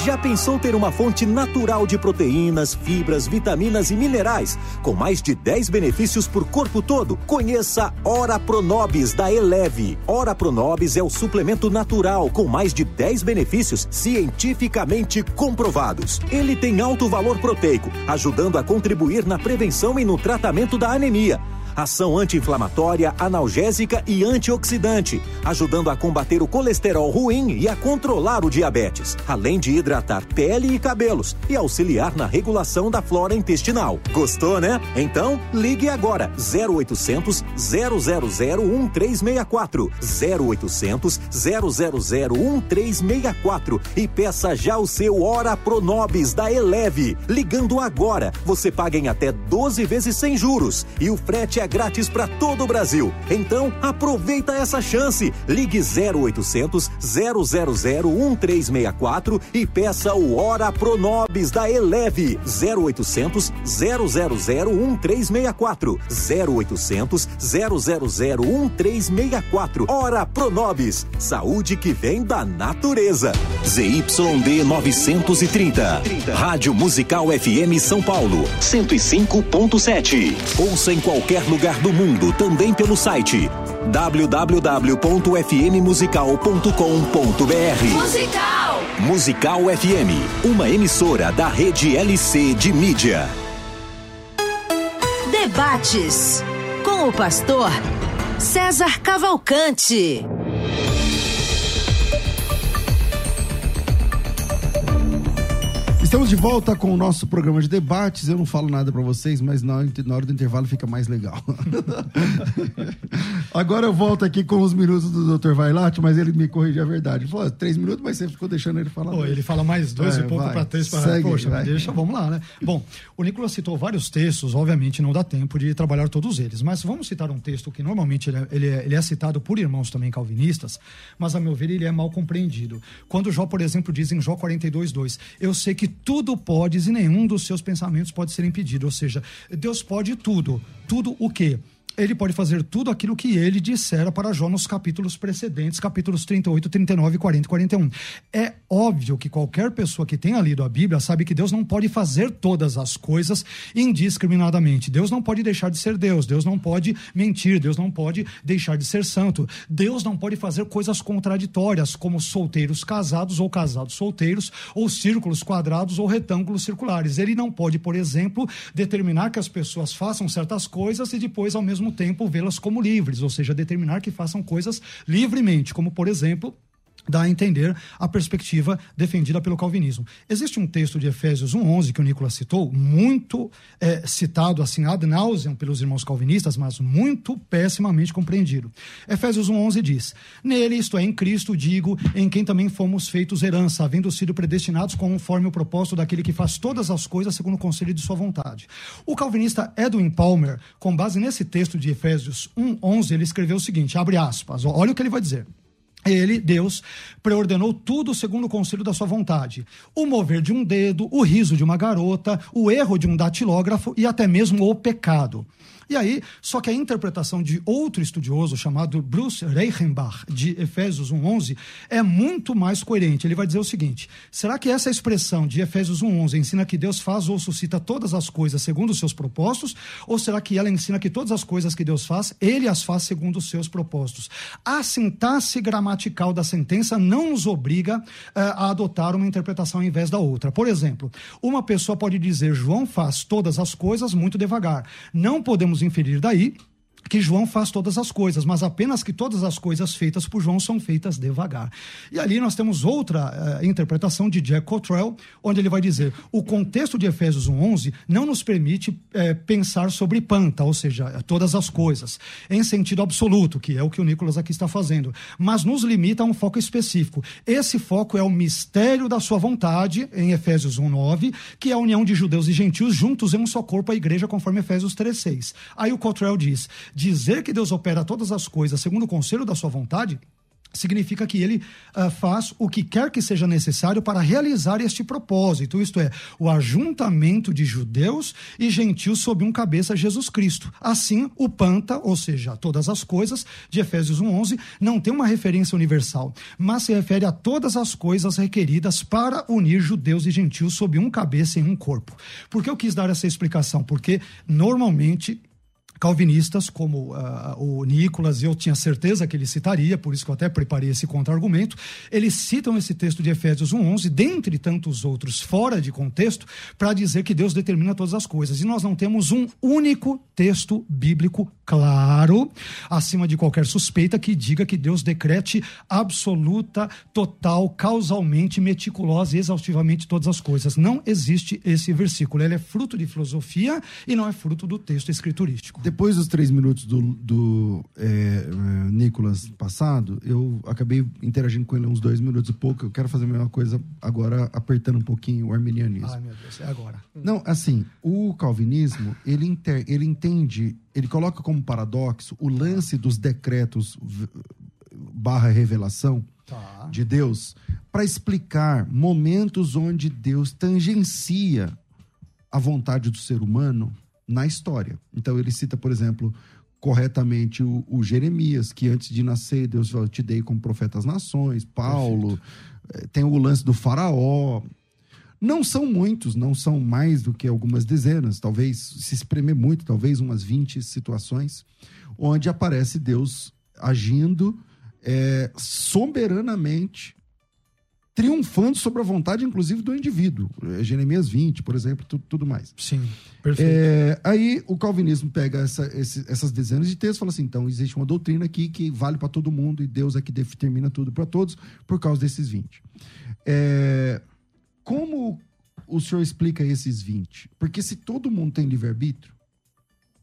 [SPEAKER 4] Já pensou ter uma fonte natural de proteínas, fibras, vitaminas e minerais, com mais de 10 benefícios por corpo todo? Conheça Ora Pronobis da Eleve. Ora Pronobis é o suplemento natural com mais de 10 benefícios cientificamente comprovados. Ele tem alto valor proteico, ajudando a contribuir na prevenção e no tratamento da anemia Ação anti-inflamatória, analgésica e antioxidante, ajudando a combater o colesterol ruim e a controlar o diabetes, além de hidratar pele e cabelos e auxiliar na regulação da flora intestinal. Gostou, né? Então, ligue agora 0800 000 1364 0800 000 1364 e peça já o seu Hora Pronobis da Eleve. Ligando agora, você paga em até 12 vezes sem juros e o frete é grátis para todo o Brasil. Então, aproveita essa chance. Ligue 0800 000 1364 e peça o Hora Pronobis da Eleve. 0800 000 1364 0800 000 1364. Hora Pronobis. Saúde que vem da natureza. ZYD 930. Rádio Musical FM São Paulo. 105.7. Ouça em qualquer lugar do mundo, também pelo site www.fmmusical.com.br.
[SPEAKER 5] Musical.
[SPEAKER 4] Musical FM, uma emissora da rede LC de mídia.
[SPEAKER 5] Debates com o pastor César Cavalcante.
[SPEAKER 1] Estamos de volta com o nosso programa de debates. Eu não falo nada para vocês, mas na, hora do intervalo fica mais legal. Agora eu volto aqui com os minutos do Dr. Vailate, mas ele me corrigiu a verdade. Ele falou, três minutos, mas você ficou deixando ele falar.
[SPEAKER 3] Pô, ele fala mais dois
[SPEAKER 1] É,
[SPEAKER 3] e pouco para três para
[SPEAKER 1] Segue,
[SPEAKER 3] Poxa,
[SPEAKER 1] vai.
[SPEAKER 3] deixa, vamos lá, né? Bom, o Nicolas citou vários textos, obviamente não dá tempo de trabalhar todos eles, mas vamos citar um texto que normalmente ele é, ele é- ele é citado por irmãos também calvinistas, mas a meu ver ele é mal compreendido. Quando Jó, por exemplo, diz em Jó 42:2, eu sei que tudo podes e nenhum dos seus pensamentos pode ser impedido, ou seja, Deus pode tudo. Tudo o quê? Ele pode fazer tudo aquilo que ele dissera para Jó nos capítulos precedentes, capítulos 38, 39, 40 e 41. É óbvio que qualquer pessoa que tenha lido a Bíblia sabe que Deus não pode fazer todas as coisas indiscriminadamente. Deus não pode deixar de ser Deus, Deus não pode mentir, Deus não pode deixar de ser santo. Deus não pode fazer coisas contraditórias, como solteiros casados ou casados solteiros, ou círculos quadrados ou retângulos circulares. Ele não pode, por exemplo, determinar que as pessoas façam certas coisas e depois, ao mesmo tempo, vê-las como livres, ou seja, determinar que façam coisas livremente, como, por exemplo, dá a entender a perspectiva defendida pelo calvinismo. Existe um texto de Efésios 1:11 que o Nicolas citou, muito eh, citado assim ad nauseam pelos irmãos calvinistas, mas muito pessimamente compreendido. Efésios 1:11 diz: Nele, isto é, em Cristo, digo, em quem também fomos feitos herança, havendo sido predestinados conforme o propósito daquele que faz todas as coisas segundo o conselho de sua vontade. O calvinista Edwin Palmer, com base nesse texto de Efésios 1:11, ele escreveu o seguinte, abre aspas, olha o que ele vai dizer. Ele, Deus, preordenou tudo segundo o conselho da sua vontade. O mover de um dedo, o riso de uma garota, o erro de um datilógrafo e até mesmo o pecado. E aí, só que a interpretação de outro estudioso chamado Bruce Reichenbach, de Efésios 1.11, é muito mais coerente. Ele vai dizer o seguinte, será que essa expressão de Efésios 1.11 ensina que Deus faz ou suscita todas as coisas segundo os seus propósitos? Ou será que ela ensina que todas as coisas que Deus faz, Ele as faz segundo os seus propósitos? A sintaxe gramatical da sentença não nos obriga eh, a adotar uma interpretação ao invés da outra. Por exemplo, uma pessoa pode dizer João faz todas as coisas muito devagar. Não podemos inferir daí que João faz todas as coisas, mas apenas que todas as coisas feitas por João são feitas devagar. E ali nós temos outra eh, interpretação de Jack Cottrell, onde ele vai dizer: o contexto de Efésios 1:11 não nos permite eh, pensar sobre panta, ou seja, todas as coisas, em sentido absoluto, que é o que o Nicolas aqui está fazendo, mas nos limita a um foco específico. Esse foco é o mistério da sua vontade, em Efésios 1:9, que é a união de judeus e gentios juntos em um só corpo, a igreja, conforme Efésios 3:6. Aí o Cottrell diz: dizer que Deus opera todas as coisas segundo o conselho da sua vontade significa que ele ah, faz o que quer que seja necessário para realizar este propósito, isto é, o ajuntamento de judeus e gentios sob um cabeça Jesus Cristo. Assim, o panta, ou seja, todas as coisas, de Efésios 1:11, não tem uma referência universal, mas se refere a todas as coisas requeridas para unir judeus e gentios sob um cabeça em um corpo. Por que eu quis dar essa explicação? Porque normalmente calvinistas, como uh, o Nicolas, eu tinha certeza que ele citaria, por isso que eu até preparei esse contra-argumento, eles citam esse texto de Efésios 1.11, dentre tantos outros, fora de contexto, para dizer que Deus determina todas as coisas. E nós não temos um único texto bíblico claro, acima de qualquer suspeita, que diga que Deus decrete absoluta, total, causalmente, meticulosa e exaustivamente todas as coisas. Não existe esse versículo. Ele é fruto de filosofia e não é fruto do texto escriturístico.
[SPEAKER 1] Depois dos três minutos do, do é, é, Nicolas passado, eu acabei interagindo com ele uns dois minutos e pouco. Eu quero fazer a mesma coisa agora, apertando um pouquinho o arminianismo.
[SPEAKER 3] Ai, meu Deus, é agora.
[SPEAKER 1] Não, assim, o calvinismo, ele, inter, ele entende, ele coloca como paradoxo o lance dos decretos barra revelação tá. de Deus para explicar momentos onde Deus tangencia a vontade do ser humano na história. Então ele cita, por exemplo, corretamente o, o Jeremias, que antes de nascer, Deus falou, te dei como profeta às nações, Paulo, Perfeito. Eh, tem o lance do faraó. Não são muitos, não são mais do que algumas dezenas, talvez, se espremer muito, talvez umas 20 situações, onde aparece Deus agindo é, soberanamente triunfando sobre a vontade, inclusive, do indivíduo. É, Jeremias 20, por exemplo, tudo, tudo mais.
[SPEAKER 3] Sim, perfeito.
[SPEAKER 1] É, aí o calvinismo pega essa, esse, essas dezenas de textos e fala assim: então existe uma doutrina aqui que vale para todo mundo e Deus é que determina tudo para todos por causa desses 20. É, como o senhor explica esses 20? Porque se todo mundo tem livre-arbítrio,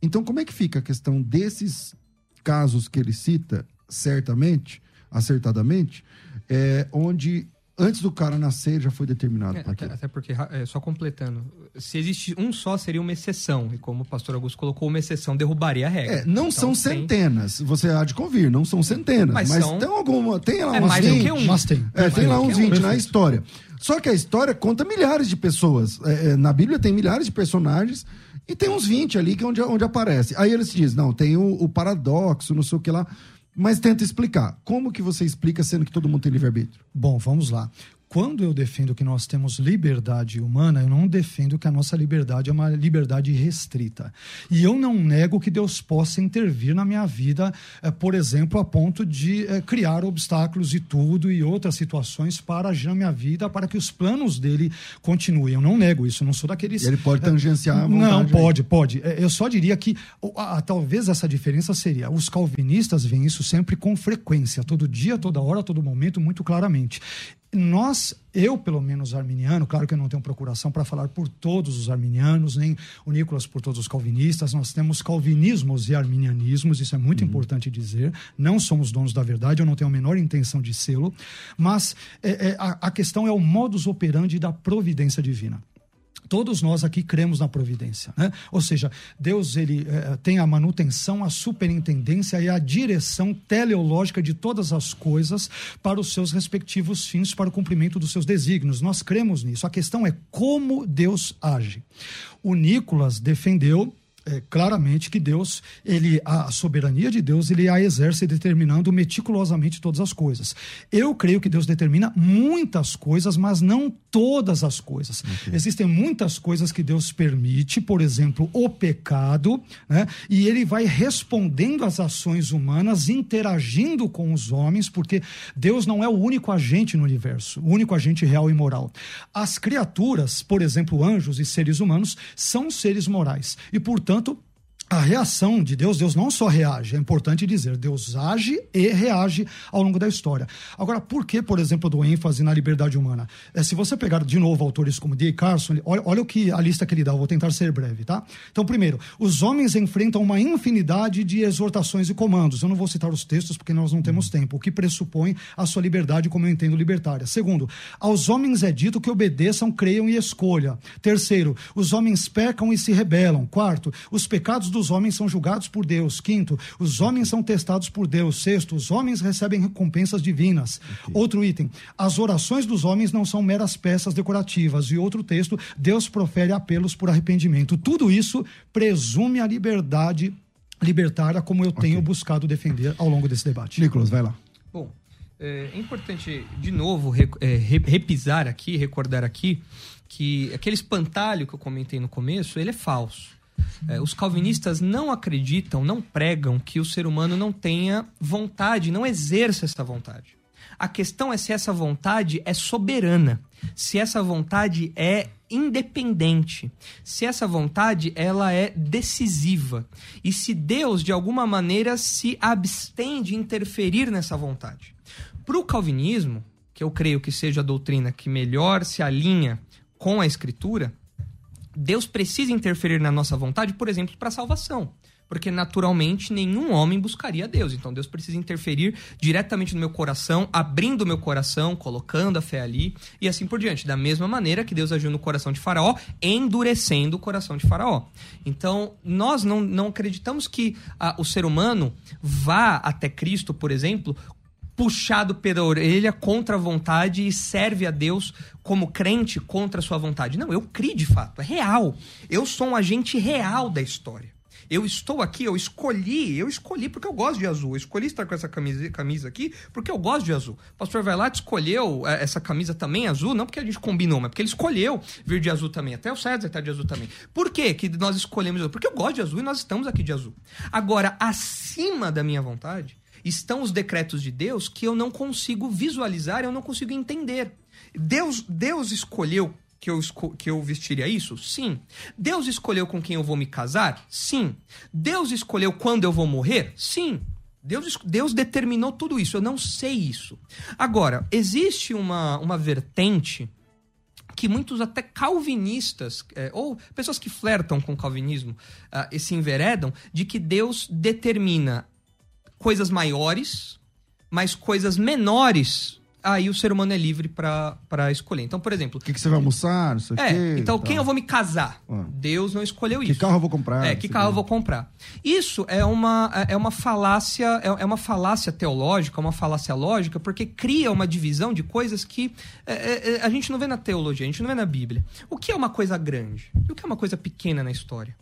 [SPEAKER 1] então como é que fica a questão desses casos que ele cita, certamente, acertadamente, é, onde antes do cara nascer já foi determinado.
[SPEAKER 2] É, até, até, porque, é, só completando, se existe um só, seria uma exceção. E como o pastor Augusto colocou, uma exceção derrubaria a regra.
[SPEAKER 1] É, não então, são centenas, tem... você há de convir, não são centenas. Mas, mas são... tem alguma. Tem lá é,
[SPEAKER 2] mais 20. Do que um.
[SPEAKER 1] Mas tem. É, tem lá uns 20 um, na história. Só que a história conta milhares de pessoas. É, é, na Bíblia tem milhares de personagens. E tem uns 20 ali que é onde, onde aparece. Aí eles dizem, não, tem o, o paradoxo, não sei o que lá. Mas tenta explicar. Como que você explica sendo que todo mundo tem livre-arbítrio?
[SPEAKER 3] Bom, vamos lá quando eu defendo que nós temos liberdade humana, eu não defendo que a nossa liberdade é uma liberdade restrita. E eu não nego que Deus possa intervir na minha vida, eh, por exemplo, a ponto de eh, criar obstáculos e tudo e outras situações para agir na minha vida, para que os planos dele continuem. Eu não nego isso, eu não sou daqueles.
[SPEAKER 1] E ele pode tangenciar a
[SPEAKER 3] vontade. Não, pode, pode. Eh, eu só diria que a, a, talvez essa diferença seria: os calvinistas veem isso sempre com frequência, todo dia, toda hora, todo momento, muito claramente nós, eu pelo menos arminiano, claro que eu não tenho procuração para falar por todos os arminianos, nem o Nicolas por todos os calvinistas, nós temos calvinismos e arminianismos, isso é muito uhum. importante dizer, não somos donos da verdade, eu não tenho a menor intenção de sê-lo, mas é, é, a, a questão é o modus operandi da providência divina. Todos nós aqui cremos na providência, né? Ou seja, Deus ele é, tem a manutenção, a superintendência e a direção teleológica de todas as coisas para os seus respectivos fins, para o cumprimento dos seus desígnios. Nós cremos nisso. A questão é como Deus age. O Nicolas defendeu é, claramente que Deus, ele a soberania de Deus, ele a exerce determinando meticulosamente todas as coisas. Eu creio que Deus determina muitas coisas, mas não todas as coisas. Okay. Existem muitas coisas que Deus permite, por exemplo, o pecado, né? E ele vai respondendo às ações humanas, interagindo com os homens, porque Deus não é o único agente no universo, o único agente real e moral. As criaturas, por exemplo, anjos e seres humanos, são seres morais e, portanto, portanto, a reação de Deus, Deus não só reage, é importante dizer, Deus age e reage ao longo da história. Agora, por que, por exemplo, do ênfase na liberdade humana? É, se você pegar de novo autores como D. Carson, olha, olha o que a lista que ele dá, eu vou tentar ser breve, tá? Então, primeiro, os homens enfrentam uma infinidade de exortações e comandos. Eu não vou citar os textos porque nós não temos tempo, o que pressupõe a sua liberdade, como eu entendo libertária. Segundo, aos homens é dito que obedeçam, creiam e escolha. Terceiro, os homens pecam e se rebelam. Quarto, os pecados dos homens são julgados por Deus. Quinto, os homens são testados por Deus. Sexto, os homens recebem recompensas divinas. Okay. Outro item, as orações dos homens não são meras peças decorativas. E outro texto, Deus profere apelos por arrependimento. Tudo isso presume a liberdade libertária, como eu okay. tenho buscado defender ao longo desse debate.
[SPEAKER 1] Nicolas, vai lá.
[SPEAKER 2] Bom, é importante, de novo, é, repisar aqui, recordar aqui, que aquele espantalho que eu comentei no começo, ele é falso. É, os calvinistas não acreditam, não pregam que o ser humano não tenha vontade, não exerça essa vontade. A questão é se essa vontade é soberana, se essa vontade é independente, se essa vontade ela é decisiva e se Deus de alguma maneira se abstém de interferir nessa vontade. Para o calvinismo, que eu creio que seja a doutrina que melhor se alinha com a escritura, Deus precisa interferir na nossa vontade, por exemplo, para a salvação. Porque naturalmente nenhum homem buscaria Deus. Então Deus precisa interferir diretamente no meu coração, abrindo o meu coração, colocando a fé ali e assim por diante. Da mesma maneira que Deus agiu no coração de Faraó, endurecendo o coração de Faraó. Então nós não, não acreditamos que ah, o ser humano vá até Cristo, por exemplo, puxado pela orelha contra a vontade e serve a Deus como crente contra a sua vontade. Não, eu criei de fato, é real. Eu sou um agente real da história. Eu estou aqui, eu escolhi, eu escolhi porque eu gosto de azul. Eu escolhi estar com essa camisa, camisa aqui porque eu gosto de azul. O pastor Vailate escolheu é, essa camisa também azul, não porque a gente combinou, mas porque ele escolheu vir de azul também. Até o César está de azul também. Por que, que nós escolhemos azul? Porque eu gosto de azul e nós estamos aqui de azul. Agora, acima da minha vontade, estão os decretos de Deus que eu não consigo visualizar, eu não consigo entender. Deus, Deus escolheu que eu, que eu vestiria isso? Sim. Deus escolheu com quem eu vou me casar? Sim. Deus escolheu quando eu vou morrer? Sim. Deus, Deus determinou tudo isso. Eu não sei isso. Agora, existe uma, uma vertente que muitos até calvinistas, é, ou pessoas que flertam com o calvinismo, uh, se enveredam, de que Deus determina coisas maiores, mas coisas menores aí o ser humano é livre para escolher. Então, por exemplo.
[SPEAKER 1] O que, que, você vai almoçar? Isso
[SPEAKER 2] aqui, é, então quem eu vou me casar? Ah. Deus não escolheu
[SPEAKER 1] que
[SPEAKER 2] isso.
[SPEAKER 1] Que carro eu vou comprar?
[SPEAKER 2] É, que carro eu vou comprar. Isso é uma, é uma falácia, é, é uma falácia teológica, uma falácia lógica, porque cria uma divisão de coisas que é, é, é, a gente não vê na teologia, a gente não vê na Bíblia. O que é uma coisa grande? E o que é uma coisa pequena na história?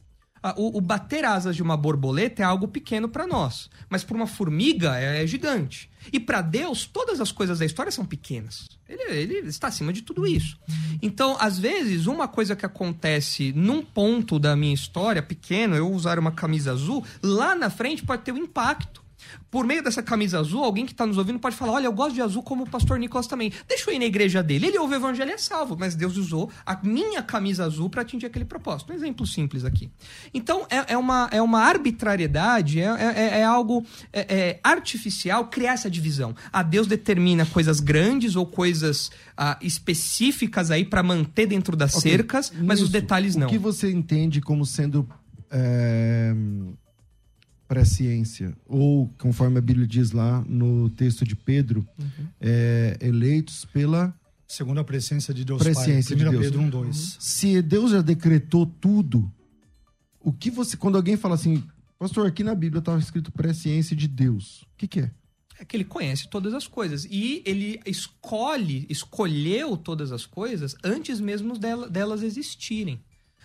[SPEAKER 2] O, o, bater asas de uma borboleta é algo pequeno para nós, mas para uma formiga é, é gigante. E para Deus, todas as coisas da história são pequenas. Ele, ele, está acima de tudo isso. Então, às vezes, uma coisa que acontece num ponto da minha história, pequeno, eu usar uma camisa azul, lá na frente pode ter um impacto por meio dessa camisa azul, alguém que está nos ouvindo pode falar: olha, eu gosto de azul como o pastor Nicolas também. Deixa eu ir na igreja dele. Ele ouve o evangelho e é salvo, mas Deus usou a minha camisa azul para atingir aquele propósito. Um exemplo simples aqui. Então, é, é uma, é uma arbitrariedade, é, é, é algo é, é artificial criar essa divisão. A Deus determina coisas grandes ou coisas ah, específicas aí para manter dentro das okay. cercas, mas Isso, os detalhes não.
[SPEAKER 1] O que você entende como sendo. Presciência, ou, conforme a Bíblia diz lá no texto de Pedro, uhum. é, eleitos pela.
[SPEAKER 3] Segundo a presciência de Deus
[SPEAKER 1] presciência
[SPEAKER 3] Pai.
[SPEAKER 1] De Deus.
[SPEAKER 3] Pedro 1, 2. Uhum.
[SPEAKER 1] Se Deus já decretou tudo, o que você. Quando alguém fala assim, pastor, aqui na Bíblia estava escrito presciência de Deus, o que, que é?
[SPEAKER 2] É que ele conhece todas as coisas. E ele escolhe, escolheu todas as coisas antes mesmo delas existirem.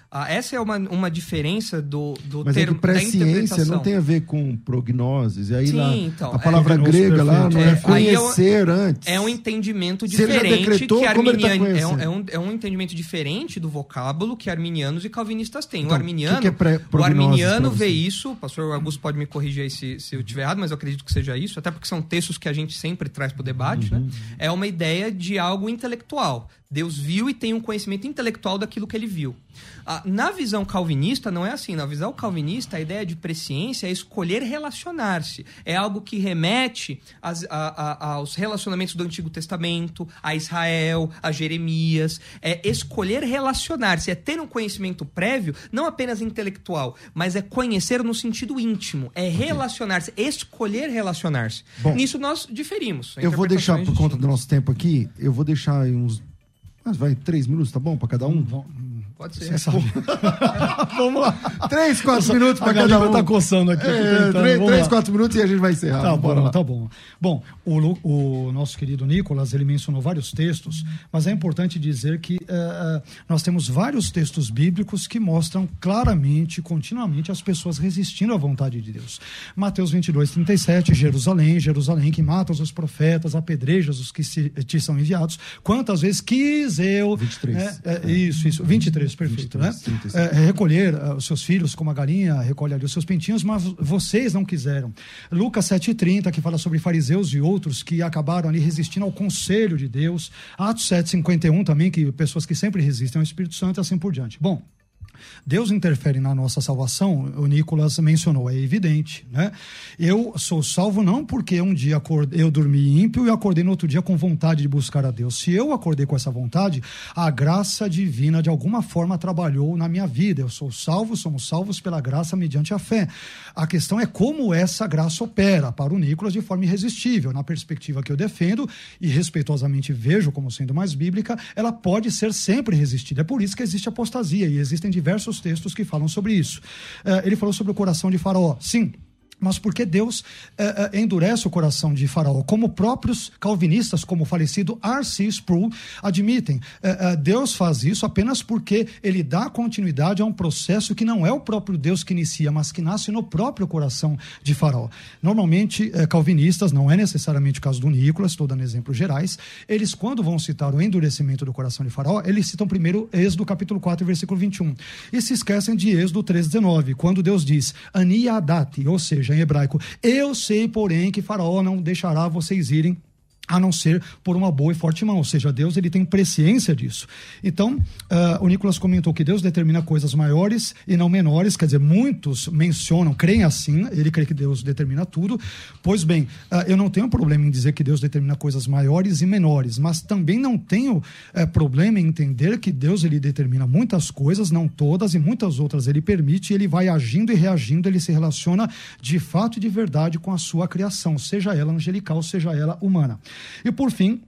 [SPEAKER 2] Ah, essa é uma, uma diferença do, do
[SPEAKER 1] Mas
[SPEAKER 2] termo
[SPEAKER 1] é que presciência não tem a ver com prognoses. E aí
[SPEAKER 2] Sim,
[SPEAKER 1] lá,
[SPEAKER 2] então,
[SPEAKER 1] a palavra
[SPEAKER 2] é,
[SPEAKER 1] grega lá não é, é conhecer
[SPEAKER 2] é
[SPEAKER 1] um, antes.
[SPEAKER 2] É um entendimento diferente decretou, que arminiano, tá é, um, é, um, é um entendimento diferente do vocábulo que arminianos e calvinistas têm. Então, o arminiano, que que é o arminiano vê isso, o pastor Augusto pode me corrigir aí se, se eu estiver errado, mas eu acredito que seja isso, até porque são textos que a gente sempre traz para o debate, né? uhum. né? É uma ideia de algo intelectual. Deus viu e tem um conhecimento intelectual daquilo que ele viu. Ah, na visão calvinista, não é assim. Na visão calvinista, a ideia de presciência é escolher relacionar-se. É algo que remete às, a, a, aos relacionamentos do Antigo Testamento, a Israel, a Jeremias. É escolher relacionar-se, é ter um conhecimento prévio, não apenas intelectual, mas é conhecer no sentido íntimo. É relacionar-se, escolher relacionar-se. Nisso nós diferimos.
[SPEAKER 1] Eu vou deixar, por conta do nosso tempo aqui, eu vou deixar uns mas vai, três minutos, tá bom? Para cada um?
[SPEAKER 2] Pode ser.
[SPEAKER 1] vamos lá. Três, quatro minutos para cada um.
[SPEAKER 3] tá coçando aqui.
[SPEAKER 1] É, três, três quatro minutos e a gente vai encerrar.
[SPEAKER 3] Tá bom, lá. tá bom. Bom, o, o, nosso querido Nicolas, ele mencionou vários textos, mas é importante dizer que uh, nós temos vários textos bíblicos que mostram claramente, continuamente, as pessoas resistindo à vontade de Deus. Mateus 22, 37, Jerusalém, Jerusalém, que mata os profetas, apedrejas os que se, te são enviados. Quantas vezes quis eu...
[SPEAKER 1] 23.
[SPEAKER 3] É, é, isso, isso. 23 23, perfeito. 23, né? É, recolher uh, os seus filhos como a galinha recolhe ali os seus pintinhos, mas vocês não quiseram. Lucas 7,30, que fala sobre fariseus e outros que acabaram ali resistindo ao conselho de Deus. Atos 7,51 também, que pessoas que sempre resistem ao Espírito Santo e assim por diante. Bom, Deus interfere na nossa salvação, o Nicolas mencionou, é evidente, né? Eu sou salvo não porque um dia eu dormi ímpio e acordei no outro dia com vontade de buscar a Deus. Se eu acordei com essa vontade, a graça divina de alguma forma trabalhou na minha vida. Eu sou salvo, somos salvos pela graça mediante a fé. A questão é como essa graça opera para o Nicolas de forma irresistível. Na perspectiva que eu defendo e respeitosamente vejo como sendo mais bíblica, ela pode ser sempre resistida. É por isso que existe apostasia e existem diversos diversos textos que falam sobre isso. Uh, ele falou sobre o coração de Faraó. Sim, mas porque Deus eh, eh, endurece o coração de Faraó, como próprios calvinistas, como o falecido R.C. Sproul, admitem. Eh, Deus faz isso apenas porque ele dá continuidade a um processo que não é o próprio Deus que inicia, mas que nasce no próprio coração de Faraó. Normalmente, calvinistas, não é necessariamente o caso do Nicolas, estou dando exemplos gerais, eles, quando vão citar o endurecimento do coração de Faraó, eles citam primeiro Êxodo capítulo 4, versículo 21. E se esquecem de Êxodo 3,19, quando Deus diz, Aniadati, ou seja, em hebraico. Eu sei, porém, que Faraó não deixará vocês irem a não ser por uma boa e forte mão, ou seja, Deus ele tem presciência disso. Então, uh, o Nicolas comentou que Deus determina coisas maiores e não menores, quer dizer, muitos mencionam, creem assim, ele crê que Deus determina tudo. Pois bem, uh, eu não tenho problema em dizer que Deus determina coisas maiores e menores, mas também não tenho uh, problema em entender que Deus ele determina muitas coisas, não todas, e muitas outras ele permite, ele vai agindo e reagindo, ele se relaciona de fato e de verdade com a sua criação, seja ela angelical, seja ela humana. E por fim,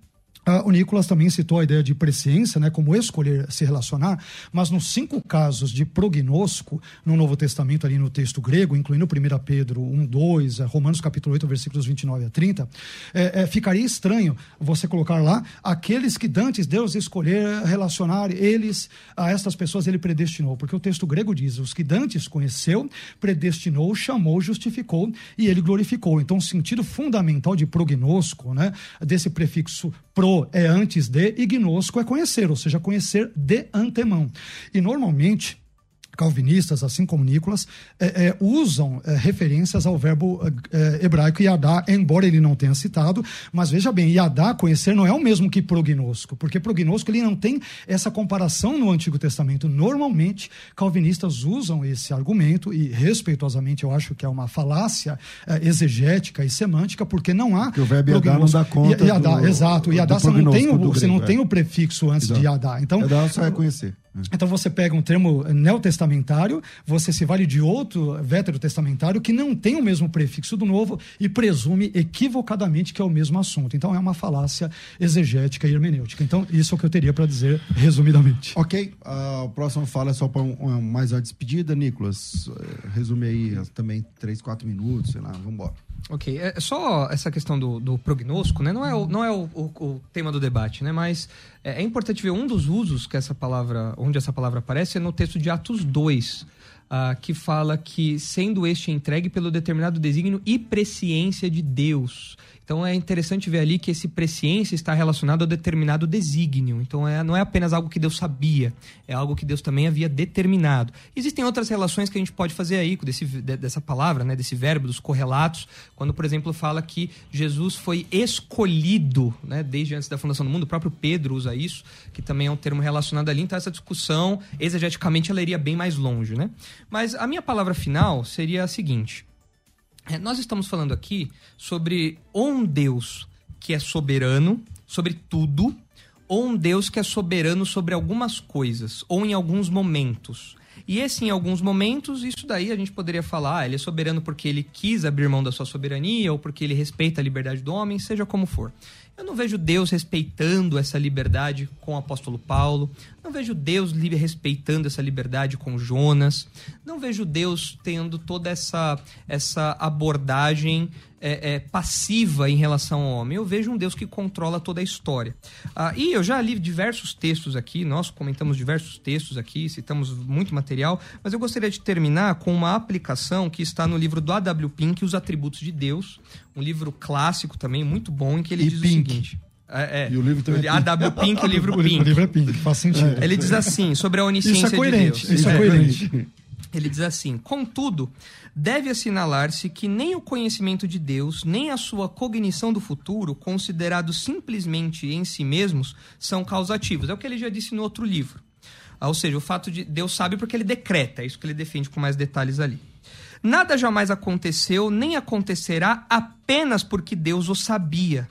[SPEAKER 3] Uh, o Nicolas também citou a ideia de presciência, né, como escolher se relacionar, mas nos cinco casos de prognosco no Novo Testamento, ali no texto grego, incluindo 1 Pedro 1, 2, Romanos capítulo 8, versículos 29 a 30, é, é, ficaria estranho você colocar lá aqueles que dantes Deus escolher relacionar eles a estas pessoas, ele predestinou, porque o texto grego diz, os que dantes conheceu, predestinou, chamou, justificou e ele glorificou. Então, o sentido fundamental de prognosco, né, desse prefixo pro é antes de e gnosco é conhecer, ou seja, conhecer de antemão. E normalmente calvinistas, assim como Nicolas, é, é, usam é, referências ao verbo é, hebraico yadá, embora ele não tenha citado, mas veja bem, yadá, conhecer, não é o mesmo que prognosco, porque prognosco ele não tem essa comparação no Antigo Testamento. Normalmente, calvinistas usam esse argumento, e respeitosamente eu acho que é uma falácia é, exegética e semântica, porque não há. Porque
[SPEAKER 1] o verbo yadá não dá conta.
[SPEAKER 3] Yadá, do, exato. Yadá você não tem o, você não tem o prefixo antes Exato. de yadá. Então,
[SPEAKER 1] yadá só é conhecer.
[SPEAKER 3] Então você pega um termo neotestamentário, você se vale de outro veterotestamentário que não tem o mesmo prefixo do novo e presume equivocadamente que é o mesmo assunto. Então é uma falácia exegética e hermenêutica. Então isso é o que eu teria para dizer resumidamente.
[SPEAKER 1] Ok, uh, o próximo fala é só para um, mais uma despedida, Nicolas. Eh, resume aí também três, quatro minutos, sei lá, vamos embora.
[SPEAKER 2] Ok, é, é só essa questão do, do prognóstico, né? Não é, o, não é o, o, o tema do debate, né? Mas é, é, importante ver um dos usos que essa palavra, onde essa palavra aparece, é no texto de Atos 2, uh, ah, que fala que sendo este entregue pelo determinado desígnio e presciência de Deus. Então é interessante ver ali que esse presciência está relacionado a determinado desígnio. Então é, não é apenas algo que Deus sabia, é algo que Deus também havia determinado. Existem outras relações que a gente pode fazer aí desse, dessa palavra, né, desse verbo, dos correlatos, quando, por exemplo, fala que Jesus foi escolhido né, desde antes da fundação do mundo. O próprio Pedro usa isso, que também é um termo relacionado ali. Então essa discussão, exegeticamente, ela iria bem mais longe. Né? Mas a minha palavra final seria a seguinte nós estamos falando aqui sobre um Deus que é soberano sobre tudo, ou um Deus que é soberano sobre algumas coisas, ou em alguns momentos. E esse, em alguns momentos, isso daí a gente poderia falar, ah, ele é soberano porque ele quis abrir mão da sua soberania, ou porque ele respeita a liberdade do homem, seja como for. Eu não vejo Deus respeitando essa liberdade com o apóstolo Paulo. Não vejo Deus respeitando essa liberdade com Jonas. Não vejo Deus tendo toda essa, essa abordagem é, é, passiva em relação ao homem. Eu vejo um Deus que controla toda a história. Ah, e eu já li diversos textos aqui, nós comentamos diversos textos aqui, citamos muito material, mas eu gostaria de terminar com uma aplicação que está no livro do A.W. Pink, Os Atributos de Deus, um livro clássico também, muito bom, em que ele
[SPEAKER 1] e
[SPEAKER 2] diz
[SPEAKER 1] Pink.
[SPEAKER 2] o seguinte. É, é.
[SPEAKER 1] E o livro também é
[SPEAKER 2] A.W. Pink, o livro Pink.
[SPEAKER 3] o livro é Pink, faz sentido.
[SPEAKER 2] Ele diz assim, sobre a onisciência
[SPEAKER 3] Isso é coerente,
[SPEAKER 2] de Deus.
[SPEAKER 3] isso é,
[SPEAKER 2] É.
[SPEAKER 3] coerente.
[SPEAKER 2] Ele diz assim: Contudo, deve assinalar-se que nem o conhecimento de Deus, nem a sua cognição do futuro, considerados simplesmente em si mesmos, são causativos. É o que ele já disse no outro livro. Ah, Ou seja, o fato de Deus sabe porque ele decreta, é isso que ele defende com mais detalhes ali. Nada jamais aconteceu, nem acontecerá apenas porque Deus o sabia.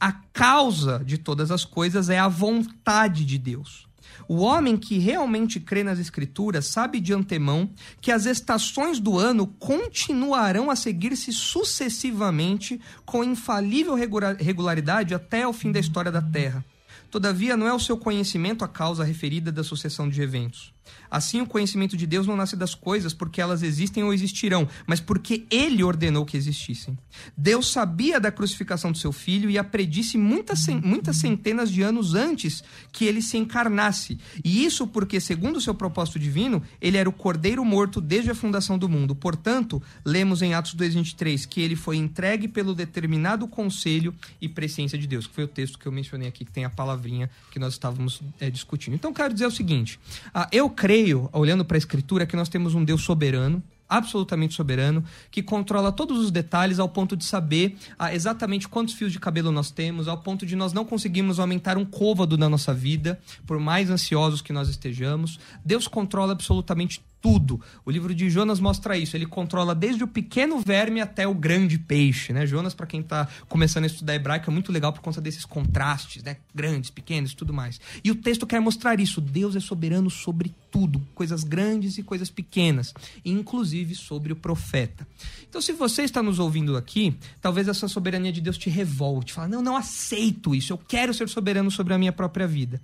[SPEAKER 2] A causa de todas as coisas é a vontade de Deus. O homem que realmente crê nas Escrituras sabe de antemão que as estações do ano continuarão a seguir-se sucessivamente com infalível regula- regularidade até o fim da história da Terra. Todavia, não é o seu conhecimento a causa referida da sucessão de eventos. Assim, o conhecimento de Deus não nasce das coisas porque elas existem ou existirão, mas porque ele ordenou que existissem. Deus sabia da crucificação do seu filho e a predisse muitas, muitas centenas de anos antes que ele se encarnasse. E isso porque, segundo o seu propósito divino, ele era o cordeiro morto desde a fundação do mundo. Portanto, lemos em Atos 2,23 que ele foi entregue pelo determinado conselho e presciência de Deus, que foi o texto que eu mencionei aqui, que tem a palavrinha que nós estávamos eh, discutindo. Então, quero dizer o seguinte: ah, eu creio, olhando para a Escritura, que nós temos um Deus soberano, absolutamente soberano, que controla todos os detalhes ao ponto de saber ah, exatamente quantos fios de cabelo nós temos, ao ponto de nós não conseguirmos aumentar um côvado na nossa vida, por mais ansiosos que nós estejamos. Deus controla absolutamente tudo. O livro de Jonas mostra isso. Ele controla desde o pequeno verme até o grande peixe, né? Jonas, para quem está começando a estudar hebraico, é muito legal por conta desses contrastes, né? Grandes, pequenos, tudo mais. E o texto quer mostrar isso. Deus é soberano sobre tudo, coisas grandes e coisas pequenas, inclusive sobre o profeta. Então, se você está nos ouvindo aqui, talvez essa soberania de Deus te revolte. Fala, não, não aceito isso. Eu quero ser soberano sobre a minha própria vida.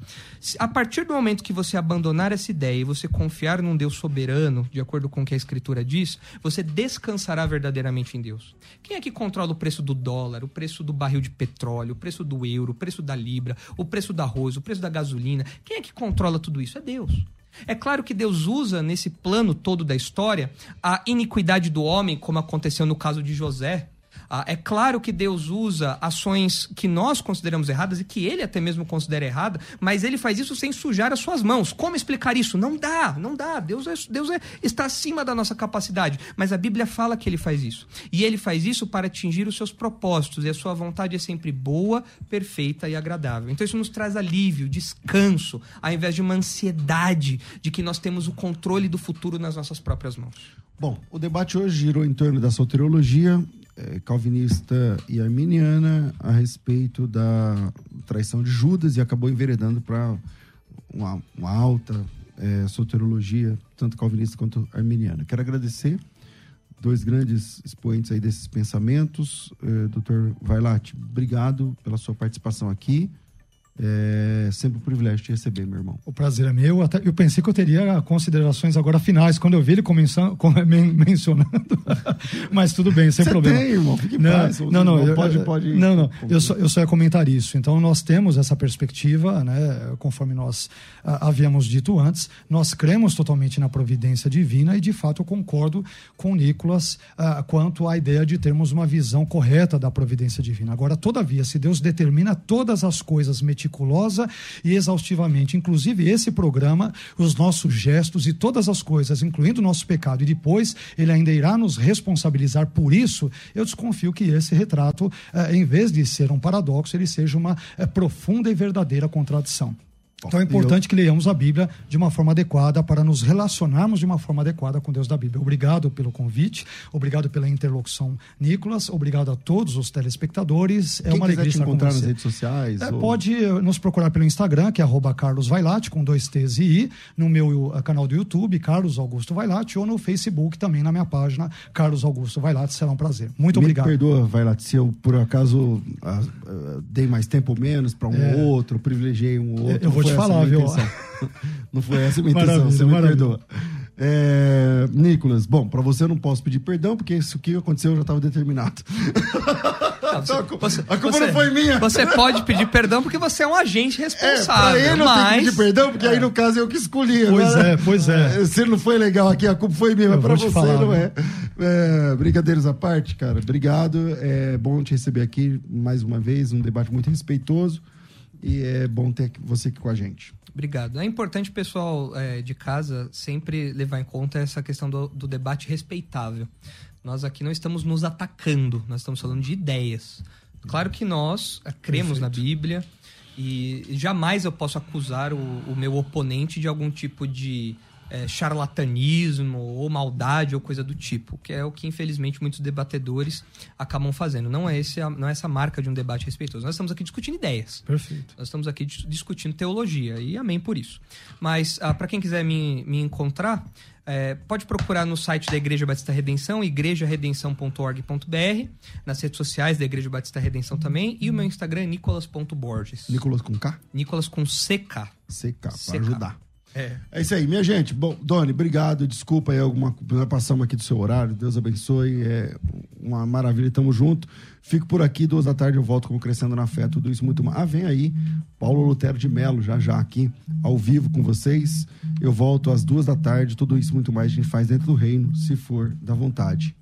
[SPEAKER 2] A partir do momento que você abandonar essa ideia e você confiar num Deus soberano, de acordo com o que a Escritura diz, você descansará verdadeiramente em Deus. Quem é que controla o preço do dólar, o preço do barril de petróleo, o preço do euro, o preço da libra, o preço do arroz, o preço da gasolina? Quem é que controla tudo isso? É Deus. É claro que Deus usa nesse plano todo da história a iniquidade do homem, como aconteceu no caso de José. Ah, é claro que Deus usa ações que nós consideramos erradas e que ele até mesmo considera errada, mas ele faz isso sem sujar as suas mãos. Como explicar isso? Não dá, não dá. Deus, é- Deus é- está acima da nossa capacidade. Mas a Bíblia fala que ele faz isso. E ele faz isso para atingir os seus propósitos. E a sua vontade é sempre boa, perfeita e agradável. Então isso nos traz alívio, descanso, ao invés de uma ansiedade de que nós temos o controle do futuro nas nossas próprias mãos.
[SPEAKER 1] Bom, o debate hoje girou em torno da soteriologia calvinista e arminiana a respeito da traição de Judas e acabou enveredando para uma, uma alta eh, soteriologia, tanto calvinista quanto arminiana. Quero agradecer dois grandes expoentes aí desses pensamentos. Eh, Dr. Vailate, obrigado pela sua participação aqui. É sempre um privilégio te receber, meu irmão.
[SPEAKER 3] O prazer é meu. Até, eu pensei que eu teria considerações agora finais, quando eu vi ele começando, com- men- mencionando. Mas tudo bem, sem
[SPEAKER 1] Você
[SPEAKER 3] problema.
[SPEAKER 1] tem, irmão, fique
[SPEAKER 3] não,
[SPEAKER 1] paz.
[SPEAKER 3] Não, não, eu-
[SPEAKER 1] pode, pode.
[SPEAKER 3] Não, não. Eu só, eu só ia comentar isso. Então, nós temos essa perspectiva, né? Conforme nós ah, havíamos dito antes, nós cremos totalmente na providência divina e, de fato, eu concordo com o Nicolas ah, quanto à ideia de termos uma visão correta da providência divina. Agora, todavia, se Deus determina todas as coisas meticulosa e exaustivamente, inclusive esse programa, os nossos gestos e todas as coisas, incluindo o nosso pecado, e depois ele ainda irá nos responsabilizar por isso, eu desconfio que esse retrato, eh, em vez de ser um paradoxo, ele seja uma eh, profunda e verdadeira contradição. Então é importante que leiamos a Bíblia de uma forma adequada para nos relacionarmos de uma forma adequada com Deus da Bíblia. Obrigado pelo convite, obrigado pela interlocução, Nicolas, obrigado a todos os telespectadores. É
[SPEAKER 1] Quem
[SPEAKER 3] uma
[SPEAKER 1] quiser
[SPEAKER 3] alegria
[SPEAKER 1] te encontrar nas redes sociais.
[SPEAKER 3] É,
[SPEAKER 1] ou-
[SPEAKER 3] Pode eh, nos procurar pelo Instagram, que é arroba Carlos Vailate, com dois T's e I, no meu eh, canal do YouTube, Carlos Augusto Vailate, ou no Facebook também, na minha página, Carlos Augusto Vailate. Será um prazer. Muito
[SPEAKER 1] Me
[SPEAKER 3] obrigado.
[SPEAKER 1] perdoa, Vailate, se eu por acaso ah, ah, dei mais tempo ou menos para um
[SPEAKER 3] É.
[SPEAKER 1] ou outro, privilegiei um ou outro.
[SPEAKER 3] Eu vou te
[SPEAKER 1] foi essa a
[SPEAKER 3] falar, viu?
[SPEAKER 1] intenção. Não foi essa a minha intenção,
[SPEAKER 3] Maravilha,
[SPEAKER 1] você me
[SPEAKER 3] maravilha.
[SPEAKER 1] perdoa. É, Nicolas, bom, para você eu não posso pedir perdão, porque isso que aconteceu já estava determinado. Você, a culpa você, não foi minha.
[SPEAKER 2] Você pode pedir perdão porque você é um agente responsável.
[SPEAKER 1] É, pra ele mas... eu tenho que pedir perdão, porque é. aí no caso eu que escolhi.
[SPEAKER 3] Pois né? é, pois é.
[SPEAKER 1] Se não foi legal aqui, a culpa foi minha, mas pra você falar, não é. é. Brincadeiras à parte, cara. Obrigado. É bom te receber aqui mais uma vez, um debate muito respeitoso. E é bom ter você aqui com a gente.
[SPEAKER 2] Obrigado. É importante pessoal é, de casa sempre levar em conta essa questão do, do, debate respeitável. Nós aqui não estamos nos atacando, nós estamos falando de ideias. Claro que nós é, cremos Perfeito. na Bíblia e jamais eu posso acusar o, o meu oponente de algum tipo de é, charlatanismo ou maldade ou coisa do tipo, que é o que infelizmente muitos debatedores acabam fazendo. Não é, esse, não é essa marca de um debate respeitoso. Nós estamos aqui discutindo ideias.
[SPEAKER 3] Perfeito.
[SPEAKER 2] Nós estamos aqui discutindo teologia e amém por isso. Mas ah, para quem quiser me, me encontrar, é, pode procurar no site da Igreja Batista Redenção, igrejaredenção.org.br, nas redes sociais da Igreja Batista Redenção também, e o meu Instagram é nicolas.borges.
[SPEAKER 1] Nicolas com K?
[SPEAKER 2] Nicolas com CK.
[SPEAKER 1] CK, para ajudar. É. é isso aí, minha gente. Bom, Doni, obrigado. Desculpa aí alguma nós passamos aqui do seu horário. Deus abençoe. É uma maravilha, tamo junto. Fico por aqui, duas da tarde eu volto como Crescendo na Fé, tudo isso muito mais. Ah, vem aí, Paulo Lutero de Melo, já já aqui, ao vivo com vocês. Eu volto às duas da tarde, tudo isso muito mais a gente faz dentro do reino, se for da vontade